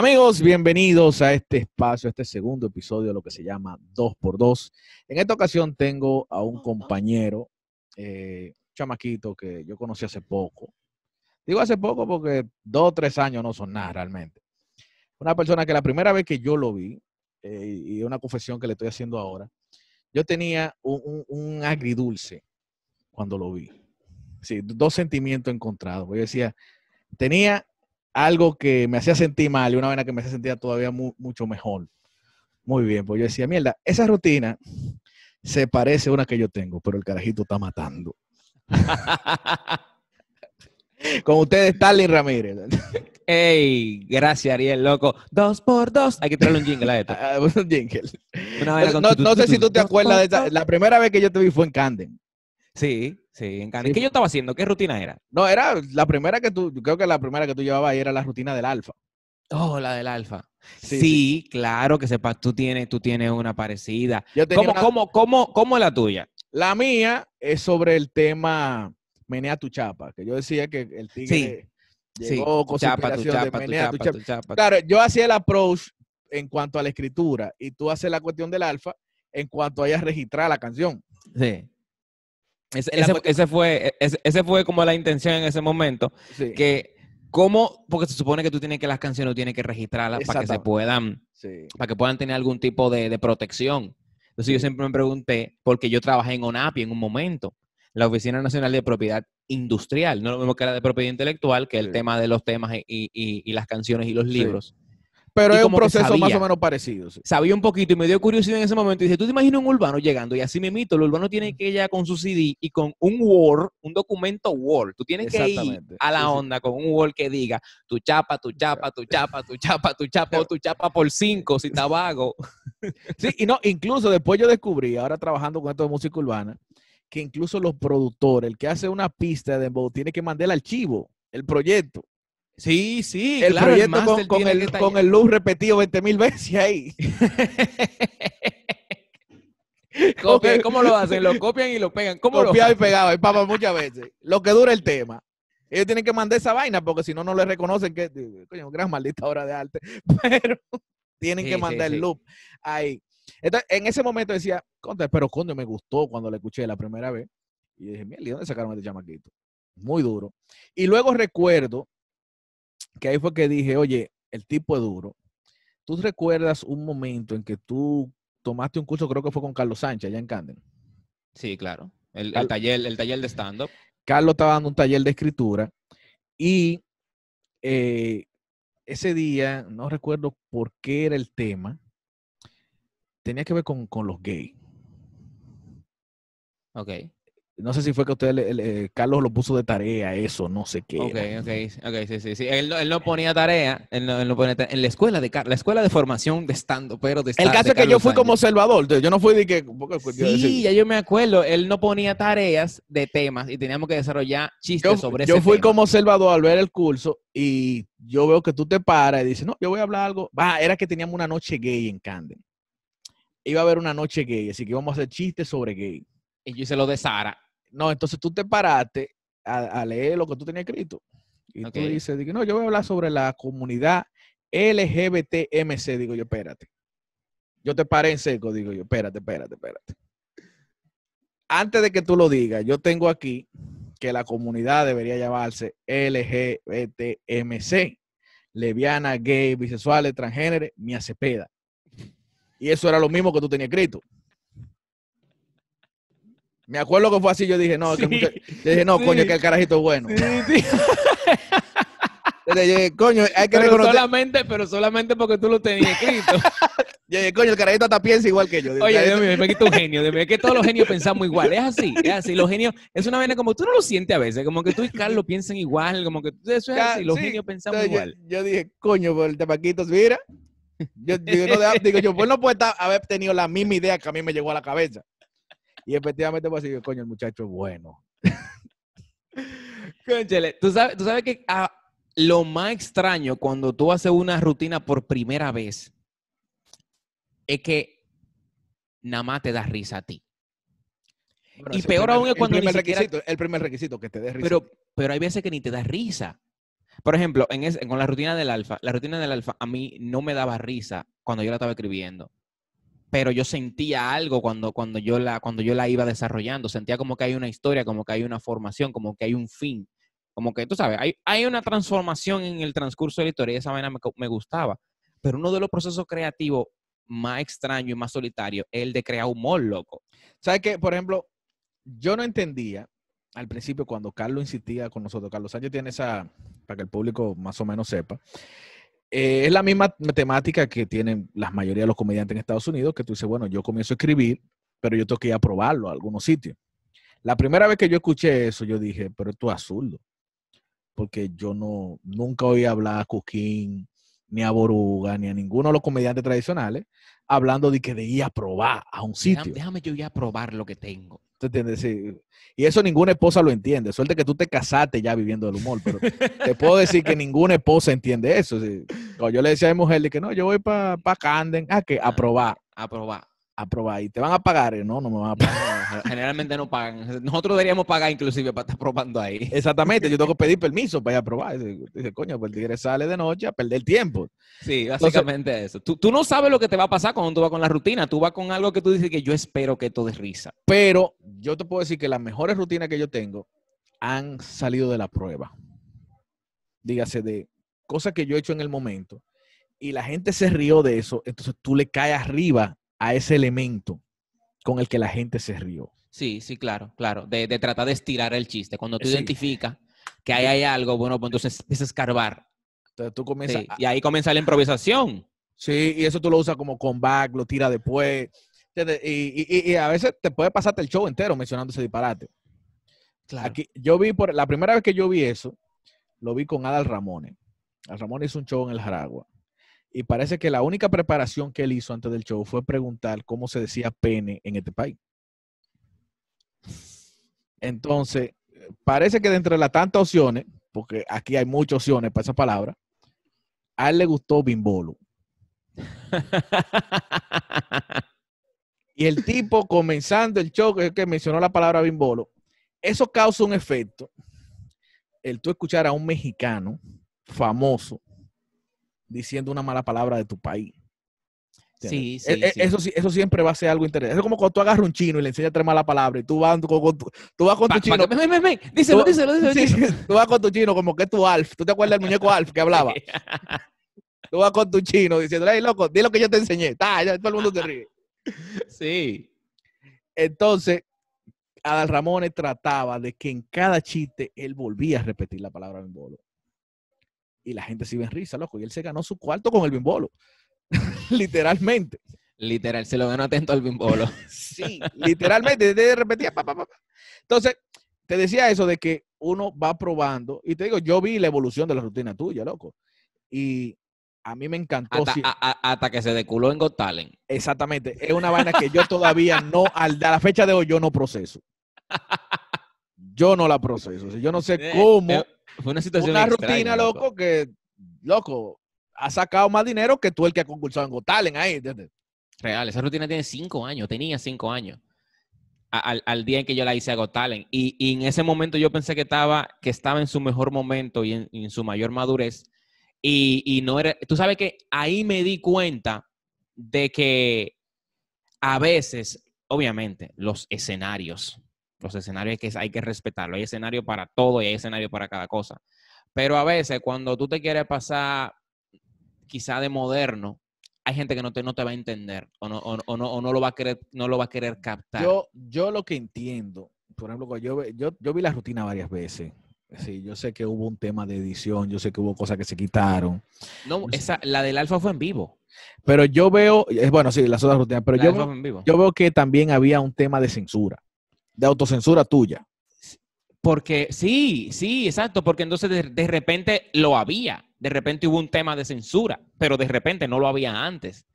Amigos, bienvenidos a este espacio, a este segundo episodio de lo que se llama 2x2. En esta ocasión tengo a un compañero, eh, chamaquito que yo conocí hace poco. Digo hace poco porque dos o tres años no son nada realmente. Una persona que la primera vez que yo lo vi, eh, y una confesión que le estoy haciendo ahora, yo tenía un, un- un agridulce cuando lo vi. Sí, dos sentimientos encontrados. Yo decía, tenía algo que me hacía sentir mal y una vena que me hacía sentir todavía mu- mucho mejor. Muy bien, pues yo decía, mierda, esa rutina se parece a una que yo tengo, pero el carajito está matando. Con ustedes, Stalin Ramírez. Ey, gracias, Ariel, loco. Dos por dos. Hay que traerle un jingle a esto. Ah, un jingle. Una vaina con No, tu, no tu, sé tu, si tú te acuerdas de esa. La primera vez que yo te vi fue en Canden. Sí, sí, en. Sí. ¿Qué yo estaba haciendo? ¿Qué rutina era? No, era la primera que tú, yo creo que la primera que tú llevabas ahí era la rutina del alfa. Oh, la del alfa. Sí, Sí, claro que sepas, tú tienes, tú tienes una parecida. Yo ¿Cómo, una- cómo, cómo, cómo es la tuya? La mía es sobre el tema menea tu chapa, que yo decía que el tigre Sí, llegó con su chapa, tu de chapa, menea tu chapa, chapa. tu chapa. Claro, yo hacía el approach en cuanto a la escritura y tú haces la cuestión del alfa en cuanto a ella registrar la canción. Sí. Ese, ese- fue, ese, ese fue como la intención en ese momento. Sí, Que, ¿cómo? Porque se supone que tú tienes que las canciones, tienes que registrarlas para que se puedan sí. para que puedan tener algún tipo de, de protección. Entonces yo siempre me pregunté, porque yo trabajé en ONAPI en un momento, la Oficina Nacional de Propiedad Industrial, no lo mismo que la de propiedad intelectual, que el tema de los temas y, y- y las canciones y los libros. Pero es un proceso más o menos parecido. sí. Sabía un poquito y me dio curiosidad en ese momento y dije, ¿tú te imaginas un urbano llegando? Y así me mito, el urbano tiene que ir ya con su CD y con un Word, un documento Word. Tú tienes que ir a la onda con un Word que diga tu chapa, tu chapa, tu chapa, tu chapa, tu chapa o tu chapa por cinco si está vago. Sí, y no, incluso después yo descubrí, ahora trabajando con esto de música urbana, que incluso los productores, el que hace una pista de dembow, tiene que mandar el archivo, el proyecto. Sí, sí, el claro, proyecto con, máster con el, con el loop repetido 20 mil veces ahí. Copia- ¿Cómo lo hacen? Lo copian y lo pegan. ¿Cómo lo Copiado y hacen? pegado, y papa muchas veces. Lo que dura el tema. Ellos tienen que mandar esa vaina porque si no, no le reconocen que, coño, gran maldita obra de arte. Pero tienen Sí, que mandar sí. el loop ahí. Entonces, en ese momento decía, contra, pero coño, me gustó cuando la escuché la primera vez. Y dije, mira, ¿y dónde sacaron a este chamaquito? Muy duro. Y luego recuerdo que ahí fue que dije, oye, el tipo es duro. ¿Tú recuerdas un momento en que tú tomaste un curso, creo que fue con Carlos Sánchez allá en Camden? Sí, claro. El, Cal- el taller, el taller de stand-up. Carlos estaba dando un taller de escritura y eh, ese día, no recuerdo por qué era el tema, tenía que ver con, con los gays. Ok. No sé si fue que usted, le- le- eh, Carlos lo puso de tarea, eso, no sé qué. Ok, era. ok, ok, sí, sí, sí. Él, no- él no ponía tarea, él no, él no ponía tarea. En la escuela de la escuela de formación de stand-up, pero de El caso es que yo fui como observador, yo no fui de que... yo Sí, ya yo me acuerdo. Él no ponía tareas de temas y teníamos que desarrollar chistes yo, sobre yo ese fui tema. como observador al ver el curso y yo veo que tú te paras y dices, no, yo voy a hablar algo. Va, era que teníamos una noche gay en Camden. Iba a haber una noche gay, así que íbamos a hacer chistes sobre gay. Y yo hice lo de Sara. No, entonces tú te paraste a, a leer lo que tú tenías escrito. Y tú dices, digo, no, yo voy a hablar sobre la comunidad LGBTMC. Digo yo, espérate. Yo te paré en seco, digo yo, espérate, espérate, espérate. Antes de que tú lo digas, yo tengo aquí que la comunidad debería llamarse LGBTMC. Leviana, gay, bisexuales, transgénero, Mia Cepeda. Y eso era lo mismo que tú tenías escrito. Me acuerdo que fue así, yo dije, no, es que Sí, mucha- yo dije, no, coño, sí. que el carajito es bueno. Sí, sí. Dije, coño, hay que Pero reconocer. solamente, pero solamente porque tú lo tenías escrito. Yo dije, coño, el carajito hasta piensa igual que yo. Oye, "Ya, Dios mío, me quito un genio. Es que todos los genios pensamos igual. Es así, es así. Los genios, es una vaina como tú no lo sientes a veces, como que tú y Carlos piensan igual, como que eso es así. Los sí. genios pensamos Entonces, igual. Yo, dije, coño, por el temaquito, mira. Yo digo, no, digo yo, pues no puede haber tenido la misma idea que a mí me llegó a la cabeza. Y efectivamente fue así, coño, el muchacho es bueno. Cónchale, tú sabes, tú sabes que ah, lo más extraño cuando tú haces una rutina por primera vez es que nada más te da risa a ti. Bueno, Y peor primer- aún es cuando el ni primer siquiera- requisito, el primer requisito que te dé risa. Pero, pero hay veces que ni te da risa. Por ejemplo, en ese- con la rutina del alfa, la rutina del alfa a mí no me daba risa cuando yo la estaba escribiendo, pero yo sentía algo cuando, cuando, yo la, cuando yo la iba desarrollando, sentía como que hay una historia, como que hay una formación, como que hay un fin, como que, tú sabes, hay, hay una transformación en el transcurso de la historia y esa vaina me, me gustaba, pero uno de los procesos creativos más extraño y más solitario es el de crear humor, loco. ¿Sabes qué? Por ejemplo, yo no entendía al principio cuando Carlos insistía con nosotros. Carlos Sánchez tiene esa, para que el público más o menos sepa, eh, es la misma temática que tienen la mayoría de los comediantes en Estados Unidos, que tú dices, bueno, yo comienzo a escribir, pero yo tengo que ir a probarlo a algunos sitios. La primera vez que yo escuché eso, yo dije, pero esto es absurdo, porque yo no, nunca oí hablar a Cuquín, ni a Boruga, ni a ninguno de los comediantes tradicionales, hablando de que de ir a probar a un Déjame, sitio. déjame yo ir a probar lo que tengo. ¿Tú entiendes? Sí. Y eso ninguna esposa lo entiende. Suerte que tú te casaste ya viviendo del humor, pero te puedo decir que ninguna esposa entiende eso. sí. Cuando yo le decía a mi mujer que no, yo voy para pa Camden, ah, que a probar, A probar. A probar. Y te van a pagar. Y No, no me van a pagar. Generalmente no pagan. Nosotros deberíamos pagar inclusive para estar probando ahí. Exactamente, yo tengo que pedir permiso para ir a probar. Dice, coño, pues el tigre sale de noche a perder tiempo. Sí, básicamente eso. Tú, tú no sabes lo que te va a pasar cuando tú vas con la rutina. Tú vas con algo que tú dices que yo espero que esto de risa. Pero yo te puedo decir que las mejores rutinas que yo tengo han salido de la prueba. Dígase de cosas que yo he hecho en el momento y la gente se rió de eso, entonces tú le caes arriba a ese elemento con el que la gente se rió. Sí, sí, claro, claro. De, de tratar de estirar el chiste. Cuando tú Sí. identificas que ahí hay algo, bueno, pues entonces empiezas a escarbar. Entonces tú comienzas, Sí, a- y ahí comienza la improvisación. sí, y eso tú lo usas como comeback, lo tiras después. ¿entiendes? Y, y- y- y a veces te puede pasarte el show entero mencionando ese disparate. Aquí, yo vi, por la primera vez que yo vi eso, lo vi con Adal Ramones. Adal Ramones hizo un show en el Jaragua. Y parece que la única preparación que él hizo antes del show fue preguntar cómo se decía pene en este país. Entonces, parece que dentro de las tantas opciones, porque aquí hay muchas opciones para esa palabra, a él le gustó Bimbolo. Y el tipo comenzando el show que, mencionó la palabra bimbolo, eso causa un efecto. El tú escuchar a un mexicano famoso diciendo una mala palabra de tu país. Sí, sí, E- e- sí. Eso, siempre va a ser algo interesante. Es como cuando tú agarras un chino y le enseñas tres malas palabras y tú vas con, con tu, tú vas con Pa- tu chino. que-. Díselo, tú- díselo, díselo. sí, díselo. tú vas con tu chino como que es tu Alf. ¿Tú te acuerdas del muñeco Alf que hablaba? Tú vas con tu chino diciendo, hey, loco, di lo que yo te enseñé. Ta, ya todo el mundo te ríe. Sí. Entonces, Adal Ramones trataba de que en cada chiste él volvía a repetir la palabra bimbolo. Y la gente se iba en risa, loco. Y él se ganó su cuarto con el bimbolo. literalmente. Literal, se lo ganó atento al bimbolo. Sí, literalmente. De repetía. pa, pa, pa. Entonces, te decía eso de que uno va probando. Y te digo, yo vi la evolución de la rutina tuya, loco. Y a mí me encantó. Hasta, sí, a- a- hasta que se deculó en Got Talent. exactamente. Es una vaina que yo todavía no, al, a la fecha de hoy, yo no proceso. Yo no la proceso. Yo no sé Eh, cómo. eh, Fue una situación una extraña, rutina, loco, que, loco, ha sacado más dinero que tú el que ha concursado en Got Talent ahí. ¿entiendes? Real, esa rutina tiene cinco años, tenía cinco años. Al, al día en que yo la hice a Got Talent. Y, y en ese momento yo pensé que estaba, que estaba en su mejor momento y en, y en su mayor madurez. Y, y no era, tú sabes que ahí me di cuenta de que a veces, obviamente, los escenarios, los escenarios hay que, hay que respetarlo. Hay escenario para todo y hay escenario para cada cosa. Pero a veces cuando tú te quieres pasar quizá de moderno, hay gente que no te, no te va a entender o no, o, o no, o no lo va a querer, no lo va a querer captar. Yo, yo lo que entiendo, por ejemplo, yo, yo, yo vi la rutina varias veces. Sí, yo sé que hubo un tema de edición, yo sé que hubo cosas que se quitaron, no, esa, la del alfa fue en vivo. pero yo veo, es bueno, sí, las otras rutinas, pero La yo, veo- en vivo. yo veo que también había un tema de censura, de autocensura tuya. Porque sí, sí, exacto, porque entonces de, de repente lo había, de repente hubo un tema de censura, pero de repente no lo había antes.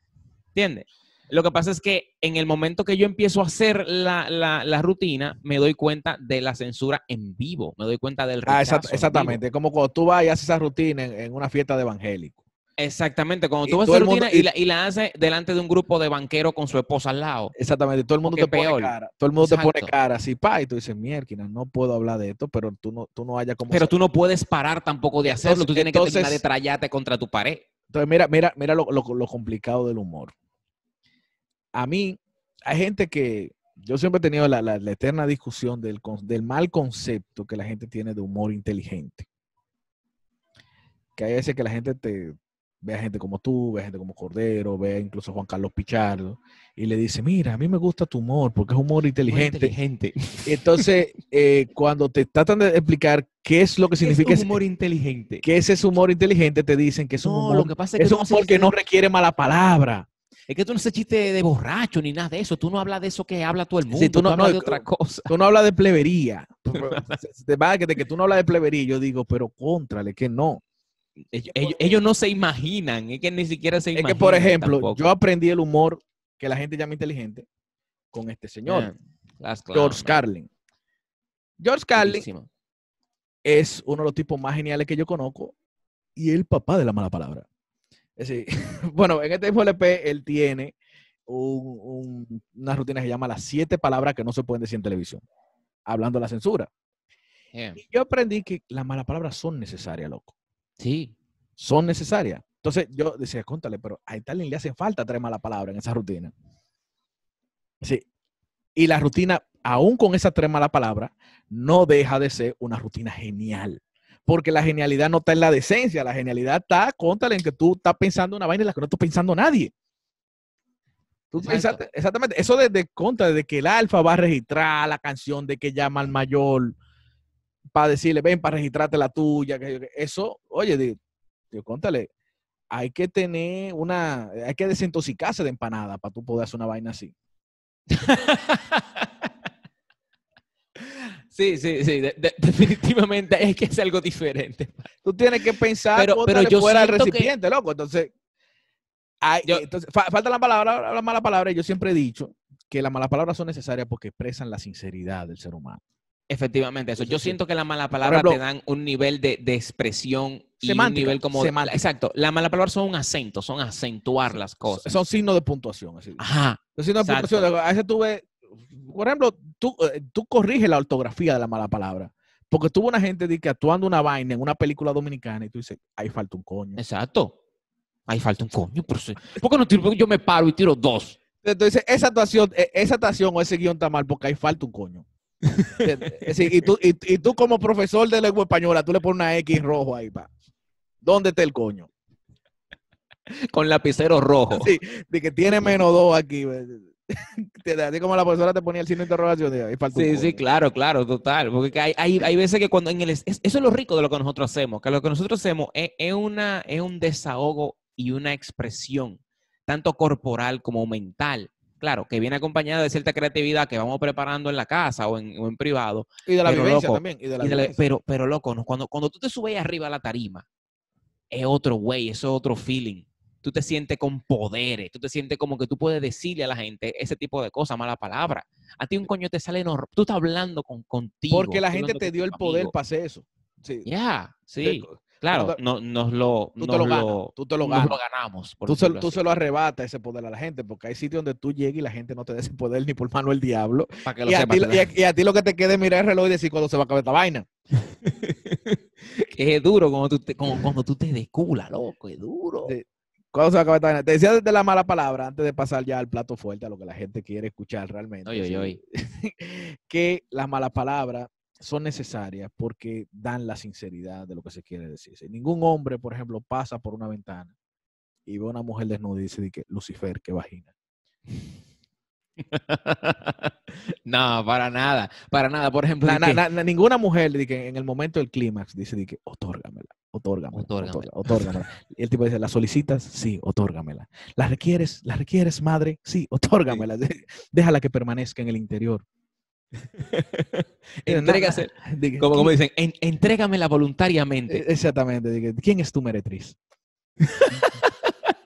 ¿Entiendes? Lo que pasa es que en el momento que yo empiezo a hacer la, la- la rutina, me doy cuenta de la censura en vivo, me doy cuenta del Ah, rechazo exact- en exactamente, como cuando tú vas y haces esa rutina en, en una fiesta de evangélico. Exactamente, cuando Y tú ves todo esa mundo- rutina y, y- la, y la haces delante de un grupo de banqueros con su esposa al lado. Exactamente, todo el mundo te pone peor. cara, todo el mundo te pone cara así, pa, y tú dices, mierda, no puedo hablar de esto, pero tú no, tú no hayas como... Pero tú no puedes parar tampoco de hacerlo. Entonces- Tú tienes que terminar de trallarte contra tu pared. Entonces, mira, mira, mira lo, lo- lo complicado del humor. A mí, hay gente que, yo siempre he tenido la, la- la eterna discusión del, del mal concepto que la gente tiene de humor inteligente. Que hay veces que la gente te ve a gente como tú, ve a gente como Cordero, ve incluso a Juan Carlos Pichardo, y le dice, mira, a mí me gusta tu humor porque es humor inteligente. inteligente. Entonces, eh, cuando te tratan de explicar qué es lo que significa es ese, un humor inteligente. que ese es humor inteligente, te dicen que es un No, humor lo que pasa es que es un no humor que no requiere mala palabra. Es que tú no haces chiste de borracho ni nada de eso. Tú no hablas de eso que habla todo el mundo. Sí, tú tú no- hablas no, de otra cosa. Tú no hablas de plebería. Te va que de que tú no hablas de plebería. Yo digo, pero contrale, que no. Ellos, ellos- ellos no se imaginan. Es que ni siquiera se Es imaginan. que, por ejemplo, tampoco. yo aprendí el humor que la gente llama inteligente con este señor, Yeah, that's clown, George man. Carlin. George Carlin Buenísimo. es uno de los tipos más geniales que yo conozco y el papá de la mala palabra. Es decir, bueno, en este FLP él tiene un- un- una rutina que se llama las siete palabras que no se pueden decir en televisión, hablando de la censura. Yeah. Y yo aprendí que las malas palabras son necesarias, loco. Sí. Son necesarias. Entonces yo decía, contale, pero a Stalin le hace falta tres malas palabras en esa rutina. Sí. Y la rutina, aún con esas tres malas palabras, no deja de ser una rutina genial. Porque la genialidad no está en la decencia, la genialidad está, contale, en que tú estás pensando una vaina en la que no está pensando nadie. Tú pensaste- exactamente, eso desde contra, de que el alfa va a registrar la canción de que llama al mayor para decirle, ven para registrarte la tuya. que- Eso, oye, digo, digo, contale, hay que tener una, hay que desintoxicarse de empanada para tú poder hacer una vaina así. Sí, sí, sí. de- de- definitivamente es que es algo diferente. Tú tienes que pensar Pero- pero, yo fuera que- recipiente, loco. Entonces, hay- Yo- entonces fa- falta la palabra, la mala palabra. y Yo siempre he dicho que las malas palabras son necesarias porque expresan la sinceridad del ser humano. Efectivamente, eso. Yo sí. siento que las malas palabras ejemplo, te dan un nivel de, de expresión y un nivel como... semántica. Exacto. Las malas palabras son un acento, son acentuar las cosas. Son signos de puntuación. Así. Ajá. Los signos de puntuación, a veces tú ves, por ejemplo, tú, eh, tú corriges la ortografía de la mala palabra. Porque tuvo una gente de que actuando una vaina en una película dominicana y tú dices, ahí falta un coño. Exacto. Ahí falta un coño. ¿Por qué no tiro? Porque yo me paro y tiro dos. Entonces, esa actuación, eh, esa actuación o ese guion está mal porque ahí falta un coño. Y, tú, y, y tú como profesor de lengua española, tú le pones una X rojo ahí, pa. ¿Dónde está el coño? Con lapicero rojo. Sí, de que tiene menos dos aquí. Así como la profesora te ponía el signo de interrogación, Sí, sí, claro, claro, total. Porque que hay, hay, hay veces que cuando en el... es- eso es lo rico de lo que nosotros hacemos, que lo que nosotros hacemos es, es una, es un desahogo y una expresión, tanto corporal como mental. Claro, que viene acompañada de cierta creatividad que vamos preparando en la casa o en, o en privado. Y de la Pero, vivencia loco, también. Y de la y de la- vivencia. pero, pero loco, cuando, cuando tú te subes arriba a la tarima, es otro güey, eso es otro feeling. Tú te sientes con poderes, tú te sientes como que tú puedes decirle a la gente ese tipo de cosas, mala palabra. A ti un coño te sale normal. Tú estás hablando con, contigo. Porque la gente te dio el poder para hacer eso. Sí. Ya, sí. Claro, cuando- no, nos lo, Tú te nos lo ganas. lo- Tú te lo ganas. lo ganamos. Tú se, tú se lo arrebatas ese poder a la gente, porque hay sitios donde tú llegas y la gente no te da ese poder ni por mano del diablo. Para que lo Y a, ti, y a- y a ti lo que te queda es mirar el reloj y decir cuándo se va a acabar esta vaina. es duro cuando tú te, como- cuando tú te desculas, loco, es duro. Sí. ¿Cuándo se va a acabar esta vaina? Te decía desde la mala palabra, antes de pasar ya al plato fuerte, a lo que la gente quiere escuchar realmente. Oy, oy, sí, oy. que las malas palabras son necesarias porque dan la sinceridad de lo que se quiere decir. Si ningún hombre, por ejemplo, pasa por una ventana y ve a una mujer desnuda y dice de que Lucifer, qué vagina. no, para nada, para nada. Por ejemplo, Na- na- ninguna mujer que en el momento del clímax dice de que otórgamela, otórgamela, Otórgamela. Y el tipo dice, ¿la solicitas? Sí, otórgamela. ¿La requieres? ¿La requieres, madre? Sí, otórgamela. Déjala que permanezca en el interior. Entrégase, que, como, como ¿quién- dicen, en- entrégamela voluntariamente. eh, Exactamente. de que, ¿Quién es tu meretriz?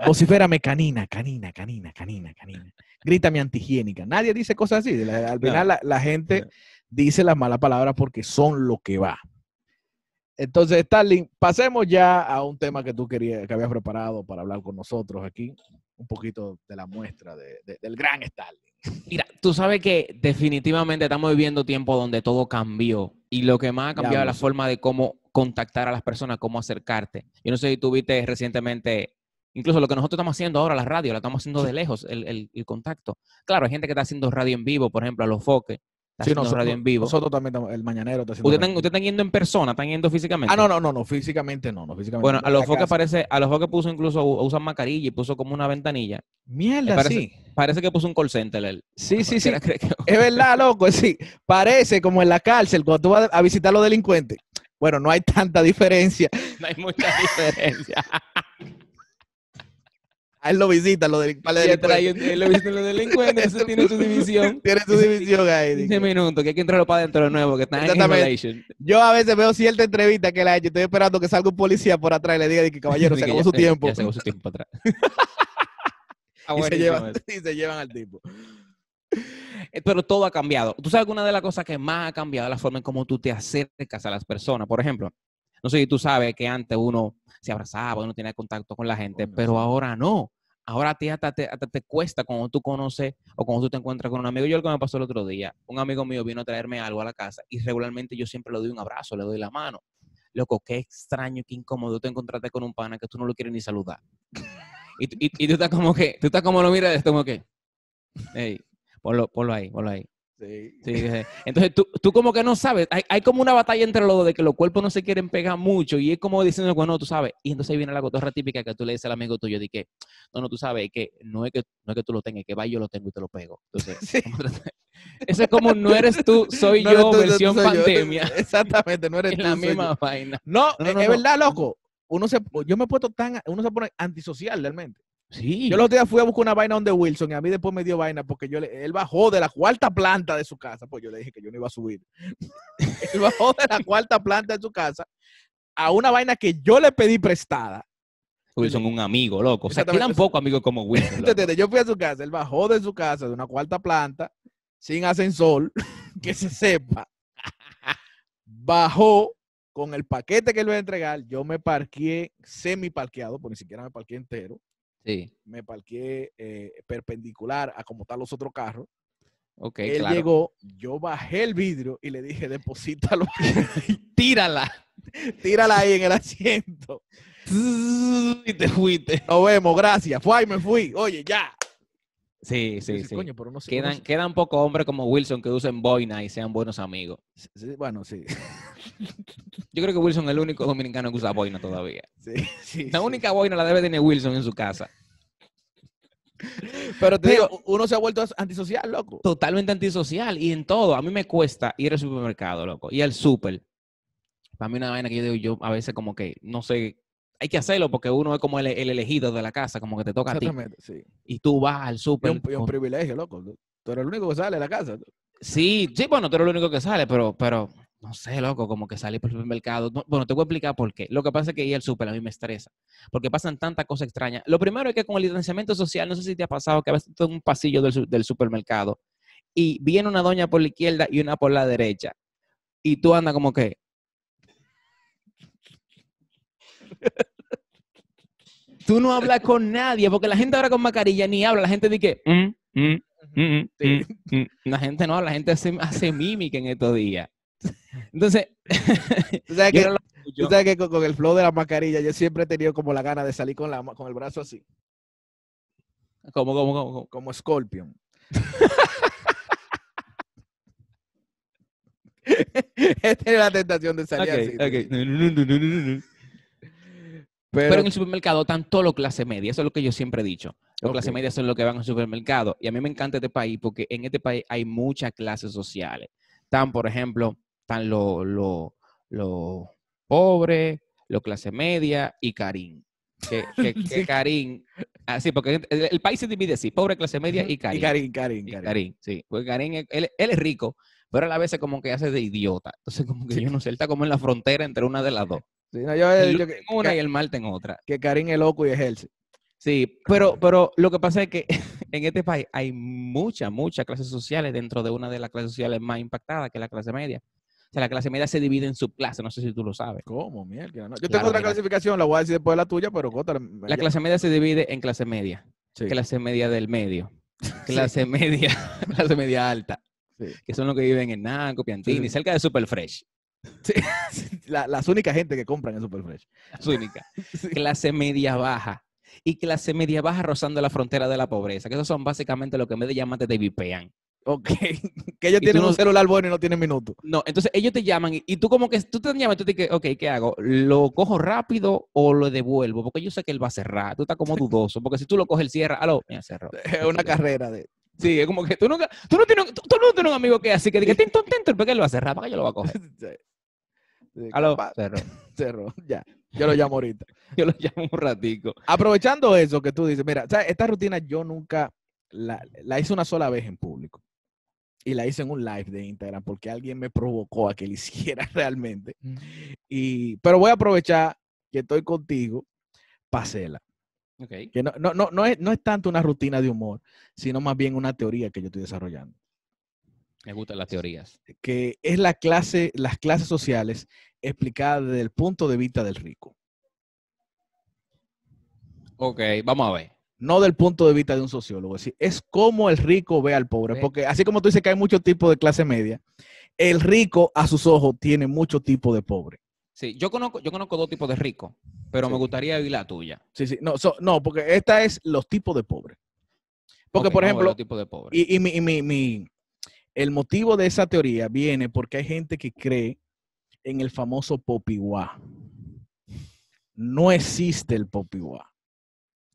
Vociférame canina, canina, canina, canina, canina. Grítame antihigiénica. Nadie dice cosas así. La- Al No. final la, la gente dice las malas palabras porque son lo que va. Entonces, Starling, pasemos ya a un tema que tú querías, que habías preparado para hablar con nosotros aquí. Un poquito de la muestra de- de- del gran Starling. Mira, tú sabes que definitivamente estamos viviendo tiempo donde todo cambió y lo que más ha cambiado es la forma de cómo contactar a las personas, cómo acercarte. Yo no sé si tú viste recientemente, incluso lo que nosotros estamos haciendo ahora, la radio, la estamos haciendo de lejos, el, el- el contacto. Claro, hay gente que está haciendo radio en vivo, por ejemplo, a los foques, Sí, nosotros, radio en vivo. nosotros también estamos, el mañanero está haciendo. ¿Ustedes están, ustedes están yendo en persona, están yendo físicamente? Ah, no, no, no, no, físicamente no, no, físicamente. Bueno, no, a los casa. parece, a los foques puso incluso, usan mascarilla y puso como una ventanilla. Mierda, parece- sí. Parece que puso un call center. él. Sí, sí, sí. Que- Es verdad, loco, sí. Parece como en la cárcel cuando tú vas a visitar a los delincuentes. Bueno, no hay tanta diferencia. No hay mucha diferencia. A él lo él trae delincuentes. él lo en los delincuentes, eso tiene su división. Tiene su división ahí. 15 digo. minutos, que hay que entrarlo para adentro de nuevo, que está en. Yo a veces veo cierta entrevista que la ha hecho. Estoy esperando que salga un policía por atrás y le diga que caballero, se acabó ya su tiempo. Ya se acabó su tiempo atrás. Ah, y, se llevan, eso. y se llevan al tipo. Eh, Pero todo ha cambiado. Tú sabes que una de las cosas que más ha cambiado es la forma en cómo tú te acercas a las personas. Por ejemplo, no sé si tú sabes que antes uno se abrazaba, uno tenía contacto con la gente, pero ahora no. Ahora a ti hasta te, hasta te cuesta cuando tú conoces o cuando tú te encuentras con un amigo. Yo lo que me pasó el otro día, un amigo mío vino a traerme algo a la casa y regularmente yo siempre le doy un abrazo, le doy la mano. Loco, qué extraño, qué incómodo te encontraste con un pana que tú no lo quieres ni saludar. Y, y, y tú estás como que, tú estás como lo miras, como que, hey, ponlo, ponlo ahí, ponlo ahí. Sí. Sí, sí. Entonces tú, tú como que no sabes, hay, hay como una batalla entre los dos de que los cuerpos no se quieren pegar mucho y es como diciendo, bueno, tú sabes, y entonces ahí viene la cotorra típica que tú le dices al amigo tuyo de que, no, no, tú sabes, es que no es que, no es que tú lo tengas, es que va yo lo tengo y te lo pego. Entonces, Sí. ¿cómo trata- eso es como no eres tú, soy No yo, tú, versión soy yo. pandemia, Exactamente, no eres en tú. la yo. misma vaina. No, No, no, es- verdad, loco. Uno se, yo me he puesto tan, uno se pone antisocial realmente. Sí. Yo el otro día fui a buscar una vaina donde Wilson y a mí después me dio vaina porque yo le- él bajó de la cuarta planta de su casa, pues yo le dije que yo no iba a subir. él bajó de la cuarta planta de su casa a una vaina que yo le pedí prestada. Wilson, un amigo, loco. O sea, quedan pocos amigos como Wilson. yo fui a su casa, él bajó de su casa de una cuarta planta sin ascensor, que se sepa. Bajó con el paquete que él iba a entregar, yo me parqué semi parqueado, porque ni siquiera me parqué entero. Sí, me parqué eh, perpendicular a como están los otros carros. ok, Él claro. llegó, yo bajé el vidrio y le dije, deposítalo, Tírala. tírala ahí en el asiento. Y te fuiste. Nos vemos, gracias. Fue y me fui. Oye, ya. Sí, sí, sí. Coño, pero. Quedan, quedan pocos hombres como Wilson que usen boina y sean buenos amigos. sí, bueno, sí. Yo creo que Wilson es el único dominicano que usa boina todavía. sí, sí, La única boina la debe tener Wilson en su casa. Pero te digo, uno se ha vuelto antisocial, loco. Totalmente antisocial y en todo. A mí me cuesta ir al supermercado, loco. Y al súper. Para mí una vaina que yo digo, yo a veces como que, no sé, hay que hacerlo porque uno es como el, el elegido de la casa, como que te toca a ti. Exactamente, sí. Y tú vas al súper. es un privilegio, loco. Tú eres el único que sale de la casa. Sí, sí, bueno, tú eres el único que sale, pero, pero no sé, loco, como que salir por el supermercado. No, bueno, te voy a explicar por qué. Lo que pasa es que ir al súper a mí me estresa, porque pasan tantas cosas extrañas. Lo primero es que con el distanciamiento social, no sé si te ha pasado que a veces tú en un pasillo del, del supermercado y viene una doña por la izquierda y una por la derecha, y tú andas como que... Tú no hablas con nadie, porque la gente ahora con mascarilla ni habla, la gente dice que... "Mm, mm, mm, mm, Sí. mm, mm". La gente no habla, la gente hace, hace mímica en estos días. Entonces, Tú sabes que, no tú sabes que con, con el flow de la mascarilla, yo siempre he tenido como la gana de salir con, la, con el brazo así, ¿Cómo, cómo, cómo, cómo? como Scorpion. He tenido la tentación de salir así. No, no, no, no, no, no. Pero, Pero en el supermercado están todo lo clase media, eso es lo que yo siempre he dicho. Los clase Ok. media son los que van al supermercado. Y a mí me encanta este país porque en este país hay muchas clases sociales. Están, por ejemplo, están los lo, lo pobres, los clase media y Karim. Que, que, que Sí. Karim, así, porque el, el país se divide así, pobre, clase media y Karim. y Karim, Karim, Y Karim. Karim, sí. Porque Karim, es- él, él es rico, pero a la vez como que hace de idiota. Entonces, como que yo no sé, él está como en la frontera entre una de las dos. Sí, no, yo he El dicho lunes que, en una que- y el martes en otra. que Karim es loco y ejerce. Sí, pero, pero lo que pasa es que en este país hay muchas, muchas clases sociales dentro de una de las clases sociales más impactadas, que es la clase media. O sea, la clase media se divide en subclases, no sé si tú lo sabes. ¿Cómo, mierda? No, Yo tengo otra mira. clasificación, la voy a decir después de la tuya, pero Cota, La clase media se divide en clase media, sí, clase media del medio, clase media, clase media alta, sí. que son los que viven en Naco, Piantini, cerca de Super La- las únicas gente que compran en Superfresh. las únicas. Sí. Clase media baja y clase media baja rozando la frontera de la pobreza, que esos son básicamente lo que en vez de llamarte te vipean. Ok, que ellos Y tienen no- un celular bueno y no tienen minutos. No, entonces ellos te llaman y, y tú como que tú te llamas y tú te dices, ok, ¿qué hago? ¿Lo cojo rápido o lo devuelvo? Porque yo sé que él va a cerrar. Tú estás como dudoso, porque si tú lo coges, él cierra. Aló, mira, cerró. Es una carrera de... Sí, es como que tú nunca, tú no tienes, tú, tú no tienes un amigo que así que diga, tinto, tinto, ¿por qué él va a cerrar? ¿Para qué yo lo voy a coger? Aló, capaz, cerró. cerró, ya. Yo lo llamo ahorita. Yo lo llamo un ratico. Aprovechando eso que tú dices, mira, ¿sabes? esta rutina yo nunca la, la hice una sola vez en público. Y la hice en un live de Instagram porque alguien me provocó a que la hiciera realmente. Y, pero voy a aprovechar que estoy contigo para hacerla. Que no, no, no, no, es, no es tanto una rutina de humor, sino más bien una teoría que yo estoy desarrollando. Me gustan las teorías. Que es la clase, las clases sociales explicadas desde el punto de vista del rico. Ok, vamos a ver. no del punto de vista de un sociólogo, es decir, es como el rico ve al pobre, porque así como tú dices que hay muchos tipos de clase media, el rico a sus ojos tiene muchos tipos de pobre. Sí, yo conozco, yo conozco dos tipos de ricos, pero me gustaría oír la tuya. Sí, sí, no, so- no, porque esta es los tipos de pobre. Porque, por ejemplo, los tipos de pobres. y, y mi, y mi- mi- el motivo de esa teoría viene porque hay gente que cree en el famoso popiwá. No existe el popiwá.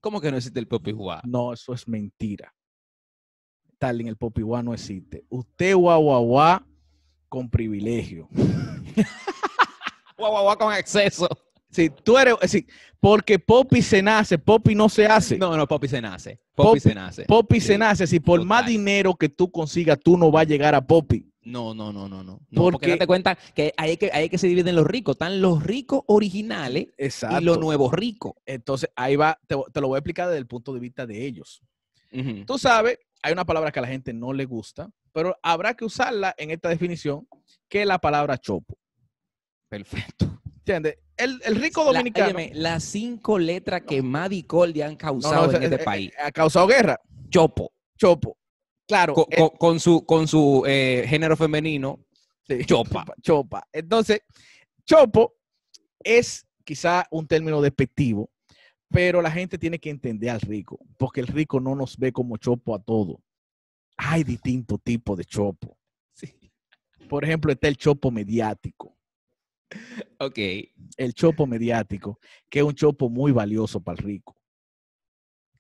¿Cómo que no existe el Popi Juá? No, eso es mentira. Tal en el popiwá no existe. Usted guau con privilegio. Guau, con exceso. Si tú eres, es decir, porque Popi se nace, Popi no se hace. No, no, Popi se nace. Popi, Popi- se nace. Popi se nace. Si por más dinero que tú consigas, tú no vas a llegar a Popi. No, no, no, no, no. Porque- porque date cuenta que ahí, que ahí que se dividen los ricos. Están los ricos originales Exacto. y los nuevos ricos. Entonces, ahí va, te, te lo voy a explicar desde el punto de vista de ellos. Tú sabes, hay una palabra que a la gente no le gusta, pero habrá que usarla en esta definición, que es la palabra chopo. Perfecto. ¿Entiendes? El, el rico La- dominicano óyeme, las cinco letras que más discordia han causado en es- este es- país. ha causado guerra. Chopo. Chopo. Claro. Co- eh, con, su, con su eh, género femenino, Sí, Chopa. Chopa. Entonces, chopo es quizá un término despectivo, pero la gente tiene que entender al rico, porque el rico no nos ve como chopo a todo. Hay distintos tipos de chopo. Sí. Por ejemplo, está el chopo mediático. Ok. El chopo mediático, que es un chopo muy valioso para el rico.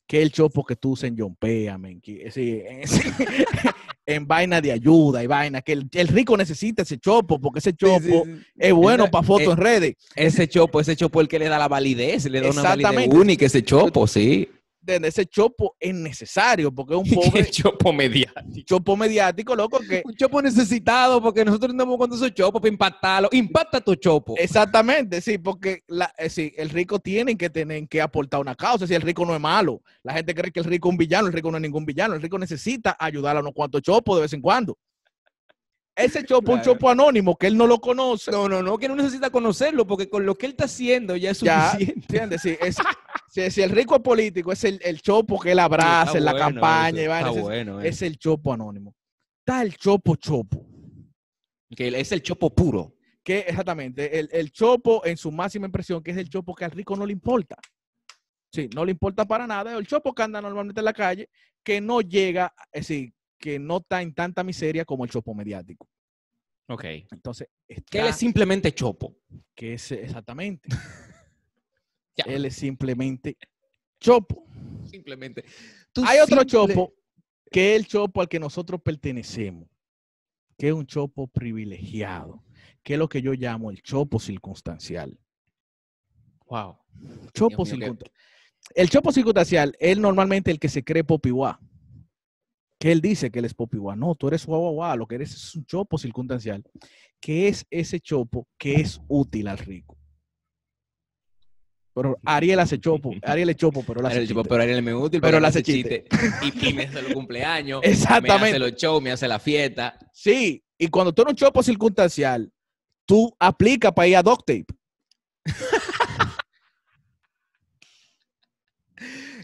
Que es el chopo que tú usas en John Pea, men, que- sí, en, en vaina de ayuda y vaina, que el, el rico necesita ese chopo, porque ese chopo es bueno para fotos eh, en redes. Ese chopo, ese chopo es el que le da la validez, le da una validez única, ese chopo, sí. ¿Entiendes? Ese chopo es necesario porque es un ¿Qué pobre chopo mediático? chopo mediático, loco, que Un chopo necesitado, porque nosotros andamos con esos chopos para impactarlo. Impacta tu chopo. exactamente, sí, porque la, eh, sí, el rico tiene que tener que aportar una causa, si el rico no es malo. La gente cree que el rico es un villano, el rico no es ningún villano, el rico necesita ayudar a unos cuantos chopos de vez en cuando. Ese chopo es un Claro. chopo anónimo que él no lo conoce. No, no, no, que no necesita conocerlo, porque con lo que él está haciendo ya es Ya, suficiente. ¿entiendes? Sí, es- si, si el rico es político, es el, el chopo que él abraza en la bueno campaña eso, está bueno es el chopo anónimo. Está el chopo chopo. Que es el chopo puro. que exactamente el, el chopo en su máxima impresión, que es el chopo que al rico no le importa. Sí, no le importa para nada. El chopo que anda normalmente en la calle, que no llega, es decir, que no está en tanta miseria como el chopo mediático. Ok. Entonces, Que él está- es simplemente chopo. que es exactamente. Ya. Él es simplemente chopo. Simplemente. Hay otro chopo que es el chopo al que nosotros pertenecemos, que es un chopo privilegiado, que es lo que yo llamo el chopo circunstancial. Wow. Chopo circunstancial. El chopo circunstancial es normalmente el que se cree popiwá. Que él dice que él es popiwá. No, tú eres guau Lo que eres es un chopo circunstancial. Que es ese chopo que es útil al rico. Pero Ariel hace chopo. Ariel es chopo, pero él hace Era el chopo, chiste. pero él me útil, Pero hace chiste. Y, y me hace los cumpleaños. Me Exactamente. hace los shows, me hace la fiesta. Sí, y cuando tú eres un chopo circunstancial, tú aplicas para ir a Duct Tape.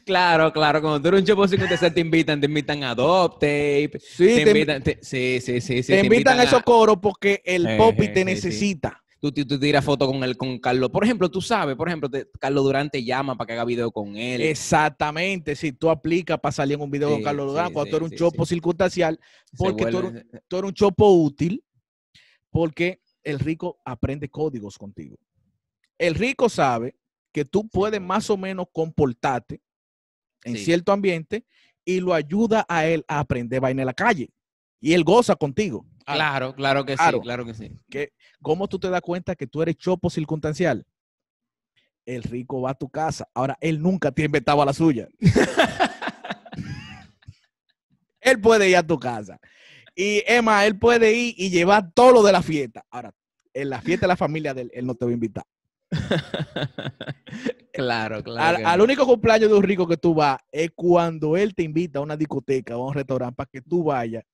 Claro, claro, cuando tú eres un chopo 56 te invitan, te invitan a Adoptape, Sí, te, te, invitan, te- sí, sí, sí, te invitan a esos coros porque el Eh, popi eh, te necesita. Tú, tú- tú tiras foto con él, con Carlos. Por ejemplo, tú sabes, por ejemplo, te- Carlos Durante llama para que haga video con él. Exactamente, si tú aplicas para salir en un video Sí, con Carlos sí, Durán, cuando sí, tú eres un chopo circunstancial, porque tú vuelve- tú eres un chopo útil, porque el rico aprende códigos contigo. El rico sabe que tú puedes más o menos comportarte en cierto ambiente y lo ayuda a él a aprender vaina en la calle. Y él goza contigo. Ahora, Claro, claro que Claro. sí, claro que sí. ¿Cómo tú te das cuenta que tú eres chopo circunstancial? El rico va a tu casa. Ahora, él nunca te inventaba la suya. él puede ir a tu casa. Y Emma, él puede ir y llevar todo lo de la fiesta. Ahora, en la fiesta de la familia de él, él no te va a invitar. claro, claro. Al, que único cumpleaños de un rico que tú vas es cuando él te invita a una discoteca o a un restaurante para que tú vayas.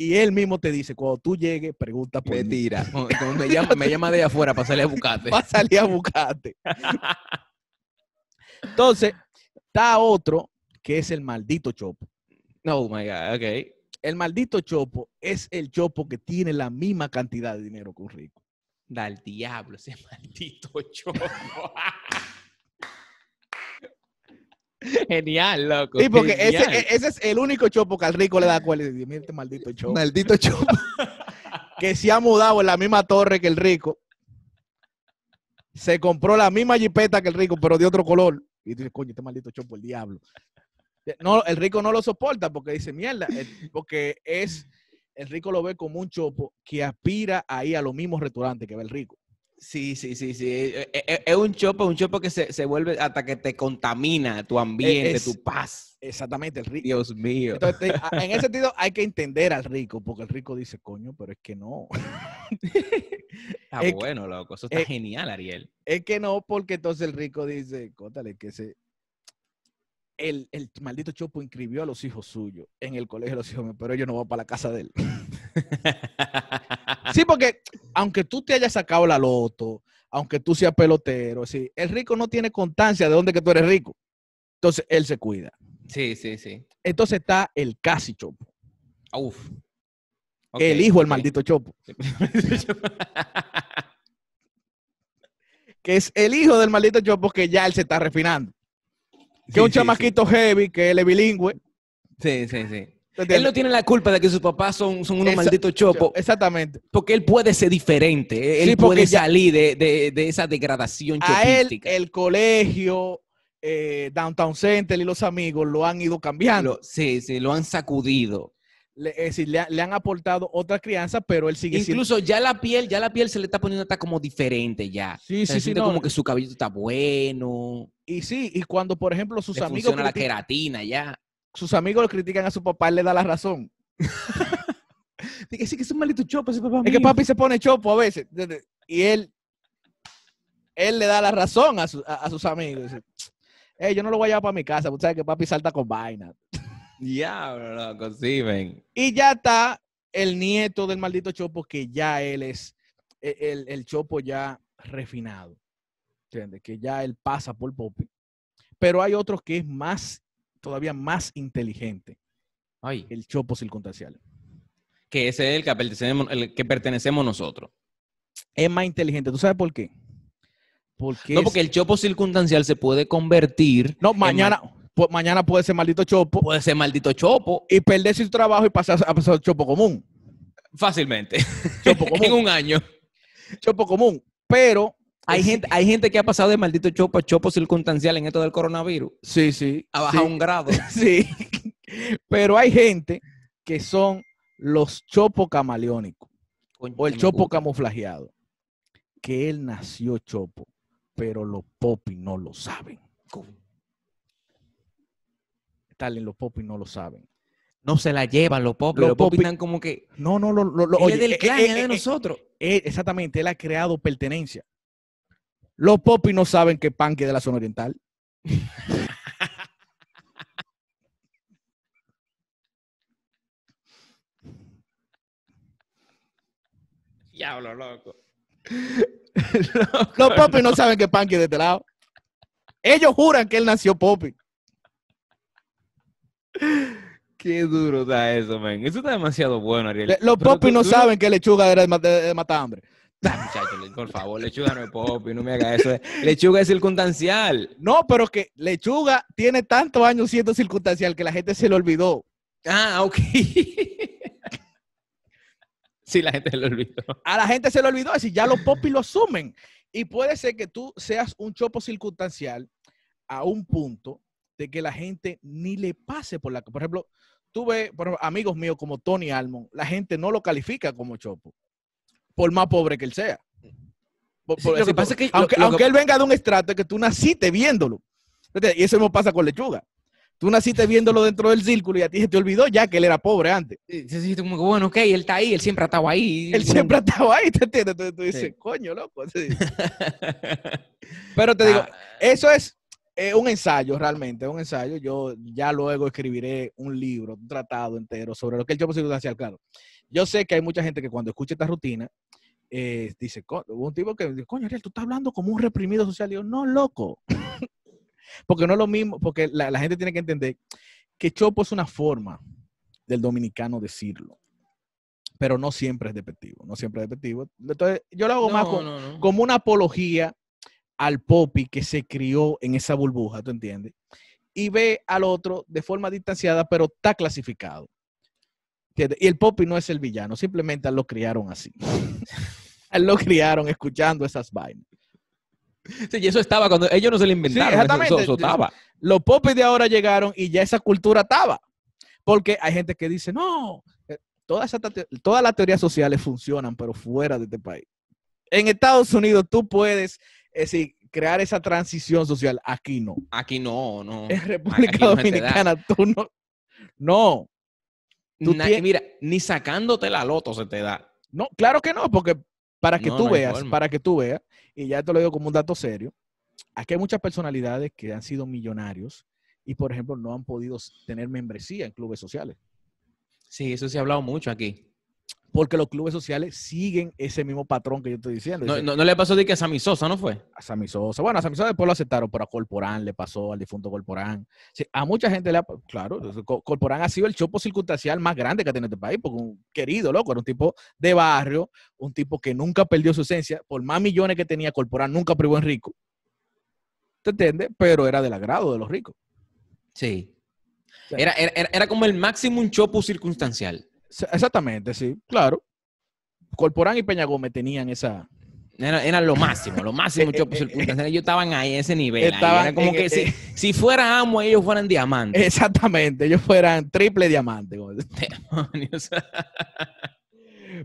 Y él mismo te dice, cuando tú llegues, pregunta por. Mentira. Como me, llama, me llama de afuera para salir a buscarte. Va a salir a buscarte. Entonces, está otro que es el maldito chopo. Oh my God, ok. El maldito chopo es el chopo que tiene la misma cantidad de dinero que un rico. Da al diablo ese maldito chopo. Genial, loco. Sí, porque ese, e- ese es el único chopo que al rico le da cuál es. Mira este maldito chopo. maldito chopo. Que se ha mudado en la misma torre que el rico. Se compró la misma jipeta que el rico, pero de otro color. Y tú dices, coño, este maldito chopo, el diablo. No, el rico no lo soporta porque dice, mierda, el- porque es, el rico lo ve como un chopo que aspira a ir a los mismos restaurantes que ve el rico. Sí, sí, sí, sí. Es, es- es un chopo, un chopo que se, se vuelve hasta que te contamina tu ambiente, es- tu paz. Exactamente, el rico. Dios mío. Entonces, en ese sentido hay que entender al rico, porque el rico dice, coño, pero es que no. Está es que- bueno, loco. Eso está es- genial, Ariel. Es que no, porque entonces el rico dice, cótale, que se... El, el maldito Chopo inscribió a los hijos suyos en el colegio de los hijos pero ellos no van para la casa de él. Sí, porque aunque tú te hayas sacado la loto, aunque tú seas pelotero, sí, el rico no tiene constancia de dónde que tú eres rico. Entonces él se cuida. Sí, sí, sí. Entonces está el casi Chopo, Uf. el hijo del ok. maldito Chopo, que es el hijo del maldito Chopo que ya él se está refinando. Que Sí, un sí, chamaquito heavy, que él es bilingüe. Sí, sí, sí. ¿entiendes? Él no tiene la culpa de que sus papás son, son unos Esa- malditos chopos, Exactamente. porque él puede ser diferente. Él puede salir de, de- de esa degradación A él, el colegio, eh, Downtown Center y los amigos lo han ido cambiando. Lo- sí, sí, lo han sacudido. Le, es decir, le, ha- le han aportado otra crianza, pero él sigue siendo. Incluso ya la piel, ya la piel se le está poniendo hasta como diferente ya. Sí, O sea, sí, sí. siente no, como que su cabello está bueno, Y sí, y cuando, por ejemplo, sus le amigos, funciona la queratina ya. sus amigos lo critican a su papá, él le da la razón. Dice, sí, que es un maldito chopo ese papá Es que mío". papi se pone chopo a veces. Y él, él le da la razón a, su- a- a sus amigos. Dice, "Ey, yo no lo voy a llevar para mi casa, porque sabes que papi salta con vaina. Diablo, loco, sí, ven. Y ya está el nieto del maldito Chopo, que ya él es e- el, el Chopo ya refinado. ¿Entiendes? Que ya él pasa por Popi. Pero hay otro que es más, todavía más inteligente, Ay, el Chopo circunstancial. que ese es el que pertenecemos, el que pertenecemos nosotros. Es más inteligente. ¿Tú sabes por qué? Porque, No, es- porque el chopo circunstancial se puede convertir. no, mañana, mañana puede ser maldito Chopo Puede ser maldito chopo y perder su trabajo y pasar a pasar Chopo común. fácilmente. Chopo en común. un año. Chopo común. Pero Hay gente, hay gente que ha pasado de maldito chopo a chopo circunstancial en esto del coronavirus. Sí, sí. Ha bajado sí. un grado. Sí, pero hay gente que son los chopo camaleónicos Coño, o el chopo gusta. camuflajeado. Que él nació chopo, pero los popis no lo saben. Stalin, los popis no lo saben. No se la llevan los popis. Los Los popis están como que. No, no, lo, lo, lo- Él oye, es del eh, clan, eh, él es de eh, nosotros. eh, exactamente, él ha creado pertenencia. Los popis no saben que Panque es de la zona oriental. Diablo, loco. Los popis no saben que Panky es de este lado. Ellos juran que él nació popi. Qué duro está eso, man. Eso está demasiado bueno, Ariel. Le- Los popis no tú saben que lechuga era de, ma- de- de matar hambre. Ah, muchacho, le- por favor, lechuga no es popi, no me haga eso. Lechuga es circunstancial. No, pero que lechuga tiene tantos años siendo circunstancial que la gente se le olvidó. Ah, ok. sí, la gente lo olvidó. A la gente se le olvidó, así ya los popis lo asumen. Y puede ser que tú seas un chopo circunstancial a un punto de que la gente ni le pase por la... Por ejemplo, por ejemplo, amigos míos como Tony Almond, la gente no lo califica como chopo, por más pobre que él sea. Por- Sí, lo que pasa es que- aunque, lo- lo que- aunque él venga de un estrato que tú naciste viéndolo. Y eso mismo pasa con lechuga. Tú naciste viéndolo dentro del círculo y a ti se te olvidó ya que él era pobre antes. Sí, sí, como que, bueno, ok, él está ahí, él siempre ha estado ahí. Él siempre ha estado ahí, ¿te entiendes? Entonces tú dices, Sí. coño, loco. Pero te digo, Ah, eso es eh, un ensayo realmente, un ensayo. Yo ya luego escribiré un libro, un tratado entero sobre lo que es el chopo circunstancial, claro. Yo sé que hay mucha gente que cuando escucha esta rutina eh, dice, hubo un tipo que dice, coño, Ariel, tú estás hablando como un reprimido social. Y yo, no, loco. porque no es lo mismo, porque la, la gente tiene que entender que chopo es una forma del dominicano decirlo. Pero no siempre es despectivo, no siempre es despectivo. Entonces, yo lo hago más no, con, no, no. como una apología al popi que se crió en esa burbuja, ¿tú entiendes? Y ve al otro de forma distanciada, pero está clasificado. ¿Entiendes? Y el popi no es el villano, simplemente a lo criaron así. a lo criaron escuchando esas vainas. Sí, y eso estaba cuando ellos no se lo inventaron. eso- exactamente. Eso, eso estaba. Los popis de ahora llegaron y ya esa cultura estaba. Porque hay gente que dice, no, eh, todas, todas las teorías sociales funcionan, pero fuera de este país. En Estados Unidos tú puedes es decir, crear esa transición social. Aquí no. Aquí no, no. En aquí República no. Dominicana tú no. No, tú Na- tienes- Mira, ni sacándote la loto se te da. no, claro que no, porque para que No, tú no veas, para que tú veas, y ya te lo digo como un dato serio, aquí hay muchas personalidades que han sido millonarios y, por ejemplo, no han podido tener membresía en clubes sociales. Sí, eso se ha hablado mucho aquí. Porque los clubes sociales siguen ese mismo patrón que yo estoy diciendo. No, no, no le pasó de que a Sammy Sosa, ¿no fue? A Sammy Sosa. Bueno, a Sammy Sosa después lo aceptaron, pero a Corporán le pasó, al difunto Corporán. Sí, a mucha gente le ha... Claro, Co- Corporán ha sido el chopo circunstancial más grande que ha tenido este país, porque un querido, loco, era un tipo de barrio, un tipo que nunca perdió su esencia. Por más millones que tenía Corporán, nunca privó en rico. ¿Te entiendes? Pero era del agrado de los ricos. Sí. Era, era- era como el máximo un chopo circunstancial. Exactamente, sí, claro. Corporán y Peña Gómez tenían esa... Era, era lo máximo, lo máximo circunstancial. Ellos estaban ahí, a ese nivel. Estaban Era como en- que eh, si, si fuera amo, ellos fueran diamantes. Exactamente, ellos fueran triple diamante. Demonios.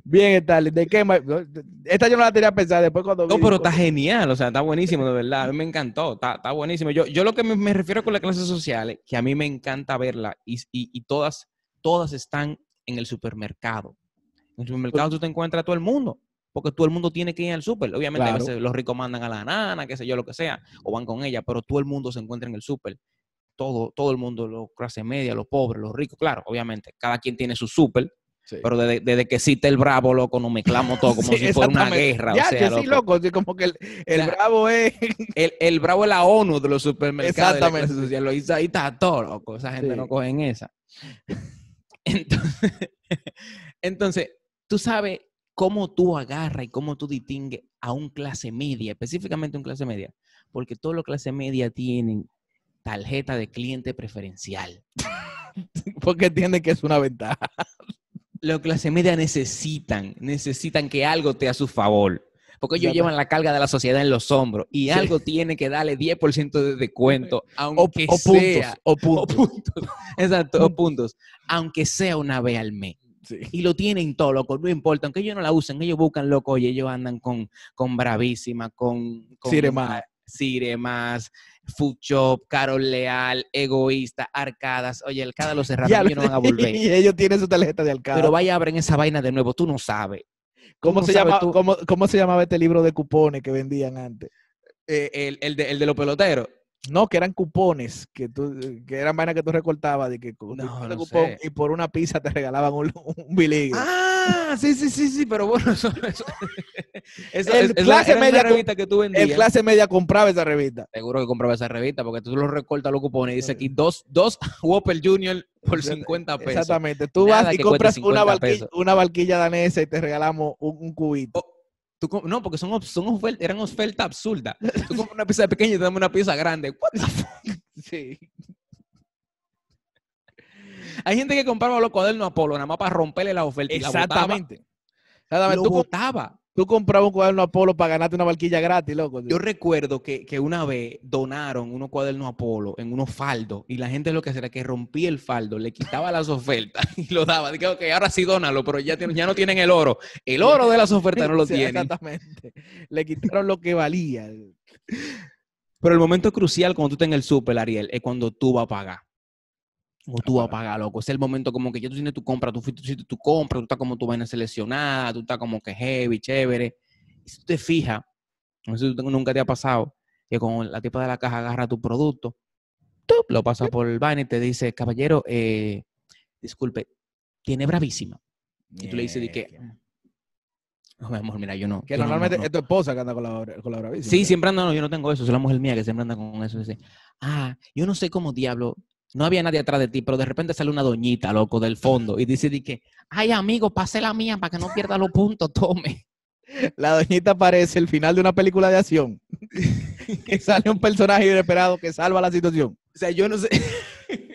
Bien, Stalin, ¿de qué más? Esta yo no la tenía pensada después cuando No, vi- pero está genial, o sea, está buenísimo, de verdad. A mí me encantó, está, está buenísimo. Yo, yo lo que me, me refiero con las clases sociales, que a mí me encanta verla, y, y- y todas, todas están en el supermercado. En el supermercado tú te encuentras a todo el mundo, porque todo el mundo tiene que ir al super. Obviamente, a veces los ricos mandan a la nana, qué sé yo, lo que sea, o van con ella, pero todo el mundo se encuentra en el super. Todo, todo el mundo, los clase media, los pobres, los ricos, claro, obviamente, cada quien tiene su super, Sí. pero desde, desde que existe el bravo, loco, nos mezclamos todo como Sí, si fuera una guerra. o Ya, sea, que sí, loco. sí, como que el, el sea, bravo es... El, el bravo es la ONU de los supermercados. de la Exactamente. clase social. Lo hizo ahí, está todo, loco. Esa gente no coge en esa. Entonces, entonces, tú sabes cómo tú agarras y cómo tú distingues a un clase media, específicamente un clase media, porque todos los clase media tienen tarjeta de cliente preferencial. porque entiende que es una ventaja. Los clase media necesitan, necesitan que algo esté a su favor. Porque ellos llevan la carga de la sociedad en los hombros y algo tiene que darle 10% de descuento, aunque o puntos, sea. o O puntos. puntos. Exacto, o puntos. Aunque sea una vez al mes. Sí. Y lo tienen todo, loco. No importa. Aunque ellos no la usen, ellos buscan, loco. Y ellos andan con, con Bravísima, con. con Siremar. Siremas, Food Shop, Carol Leal, Egoísta, Arcadas. Oye, Arcadas lo cerraron, ellos no van a volver. y ellos tienen su tarjeta de alcalde. Pero vaya, abren esa vaina de nuevo. Tú no sabes. ¿Cómo, se llama, cómo, cómo se llamaba este libro de cupones que vendían antes? Eh, el, el de, el de los peloteros. No, que eran cupones, que, tú, que eran vainas que tú recortabas de que No, cupón y por una pizza te regalaban un, un biligue. Ah, Ah, sí, sí, sí, sí, pero bueno, eso, eso, eso El es, es la- clase una media revista que tú vendías. El clase media compraba esa revista. Seguro que compraba esa revista porque tú lo recortas los cupones y dice aquí dos, dos Whopper Junior por 50 pesos. Exactamente. Tú Nada vas y compras una 50 barquilla, pesos. una barquilla danesa y te regalamos un, un cubito. Tú no, porque son, son ofert- eran ofertas absurdas. Tú compras una pieza pequeña y te damos una pieza grande. What the fuck? Sí. Hay gente que compraba los cuadernos Apolo nada más para romperle la oferta y la. Exactamente. Exactamente. Lo Tú, botaba. tú comprabas un cuaderno Apolo para ganarte una barquilla gratis, loco. Yo recuerdo que, que una vez donaron unos cuadernos Apolo en unos faldos y la gente lo que hacía era que rompía el faldo, le quitaba las ofertas y lo daba. Dije, ok, ahora sí dónalo, pero ya, tienen- ya no tienen el oro. El oro de las ofertas no lo Sí, tienen. Exactamente. Le quitaron lo que valía. Pero el momento crucial cuando tú estás en el súper, Ariel, es cuando tú vas a pagar. O tú vas a pagar, loco. Es el momento como que ya tú tienes tu compra, tú fuiste, tú hiciste tu compra, tú estás como tu vaina seleccionada, tú estás como que heavy, chévere. Y si tú te fijas, no sé si tú nunca te ha pasado, que con la tipa de la caja agarra tu producto, lo pasa por el vaina y te dice, caballero, eh, disculpe, tiene bravísima. Y tú le dices de que, no, mi amor, mira, yo no. Que yo no- no- normalmente no". es tu esposa que anda con la, con la bravísima. Sí, siempre anda, no, yo no tengo eso, soy la mujer mía que siempre anda con eso. Dice, ah, yo no sé cómo diablo, no había nadie atrás de ti, pero de repente sale una doñita, loco, del fondo, y dice, di que, ay, amigo, pase la mía para que no pierda los puntos, tome. La doñita parece el final de una película de acción. que sale un personaje inesperado que salva la situación. O sea, yo no sé,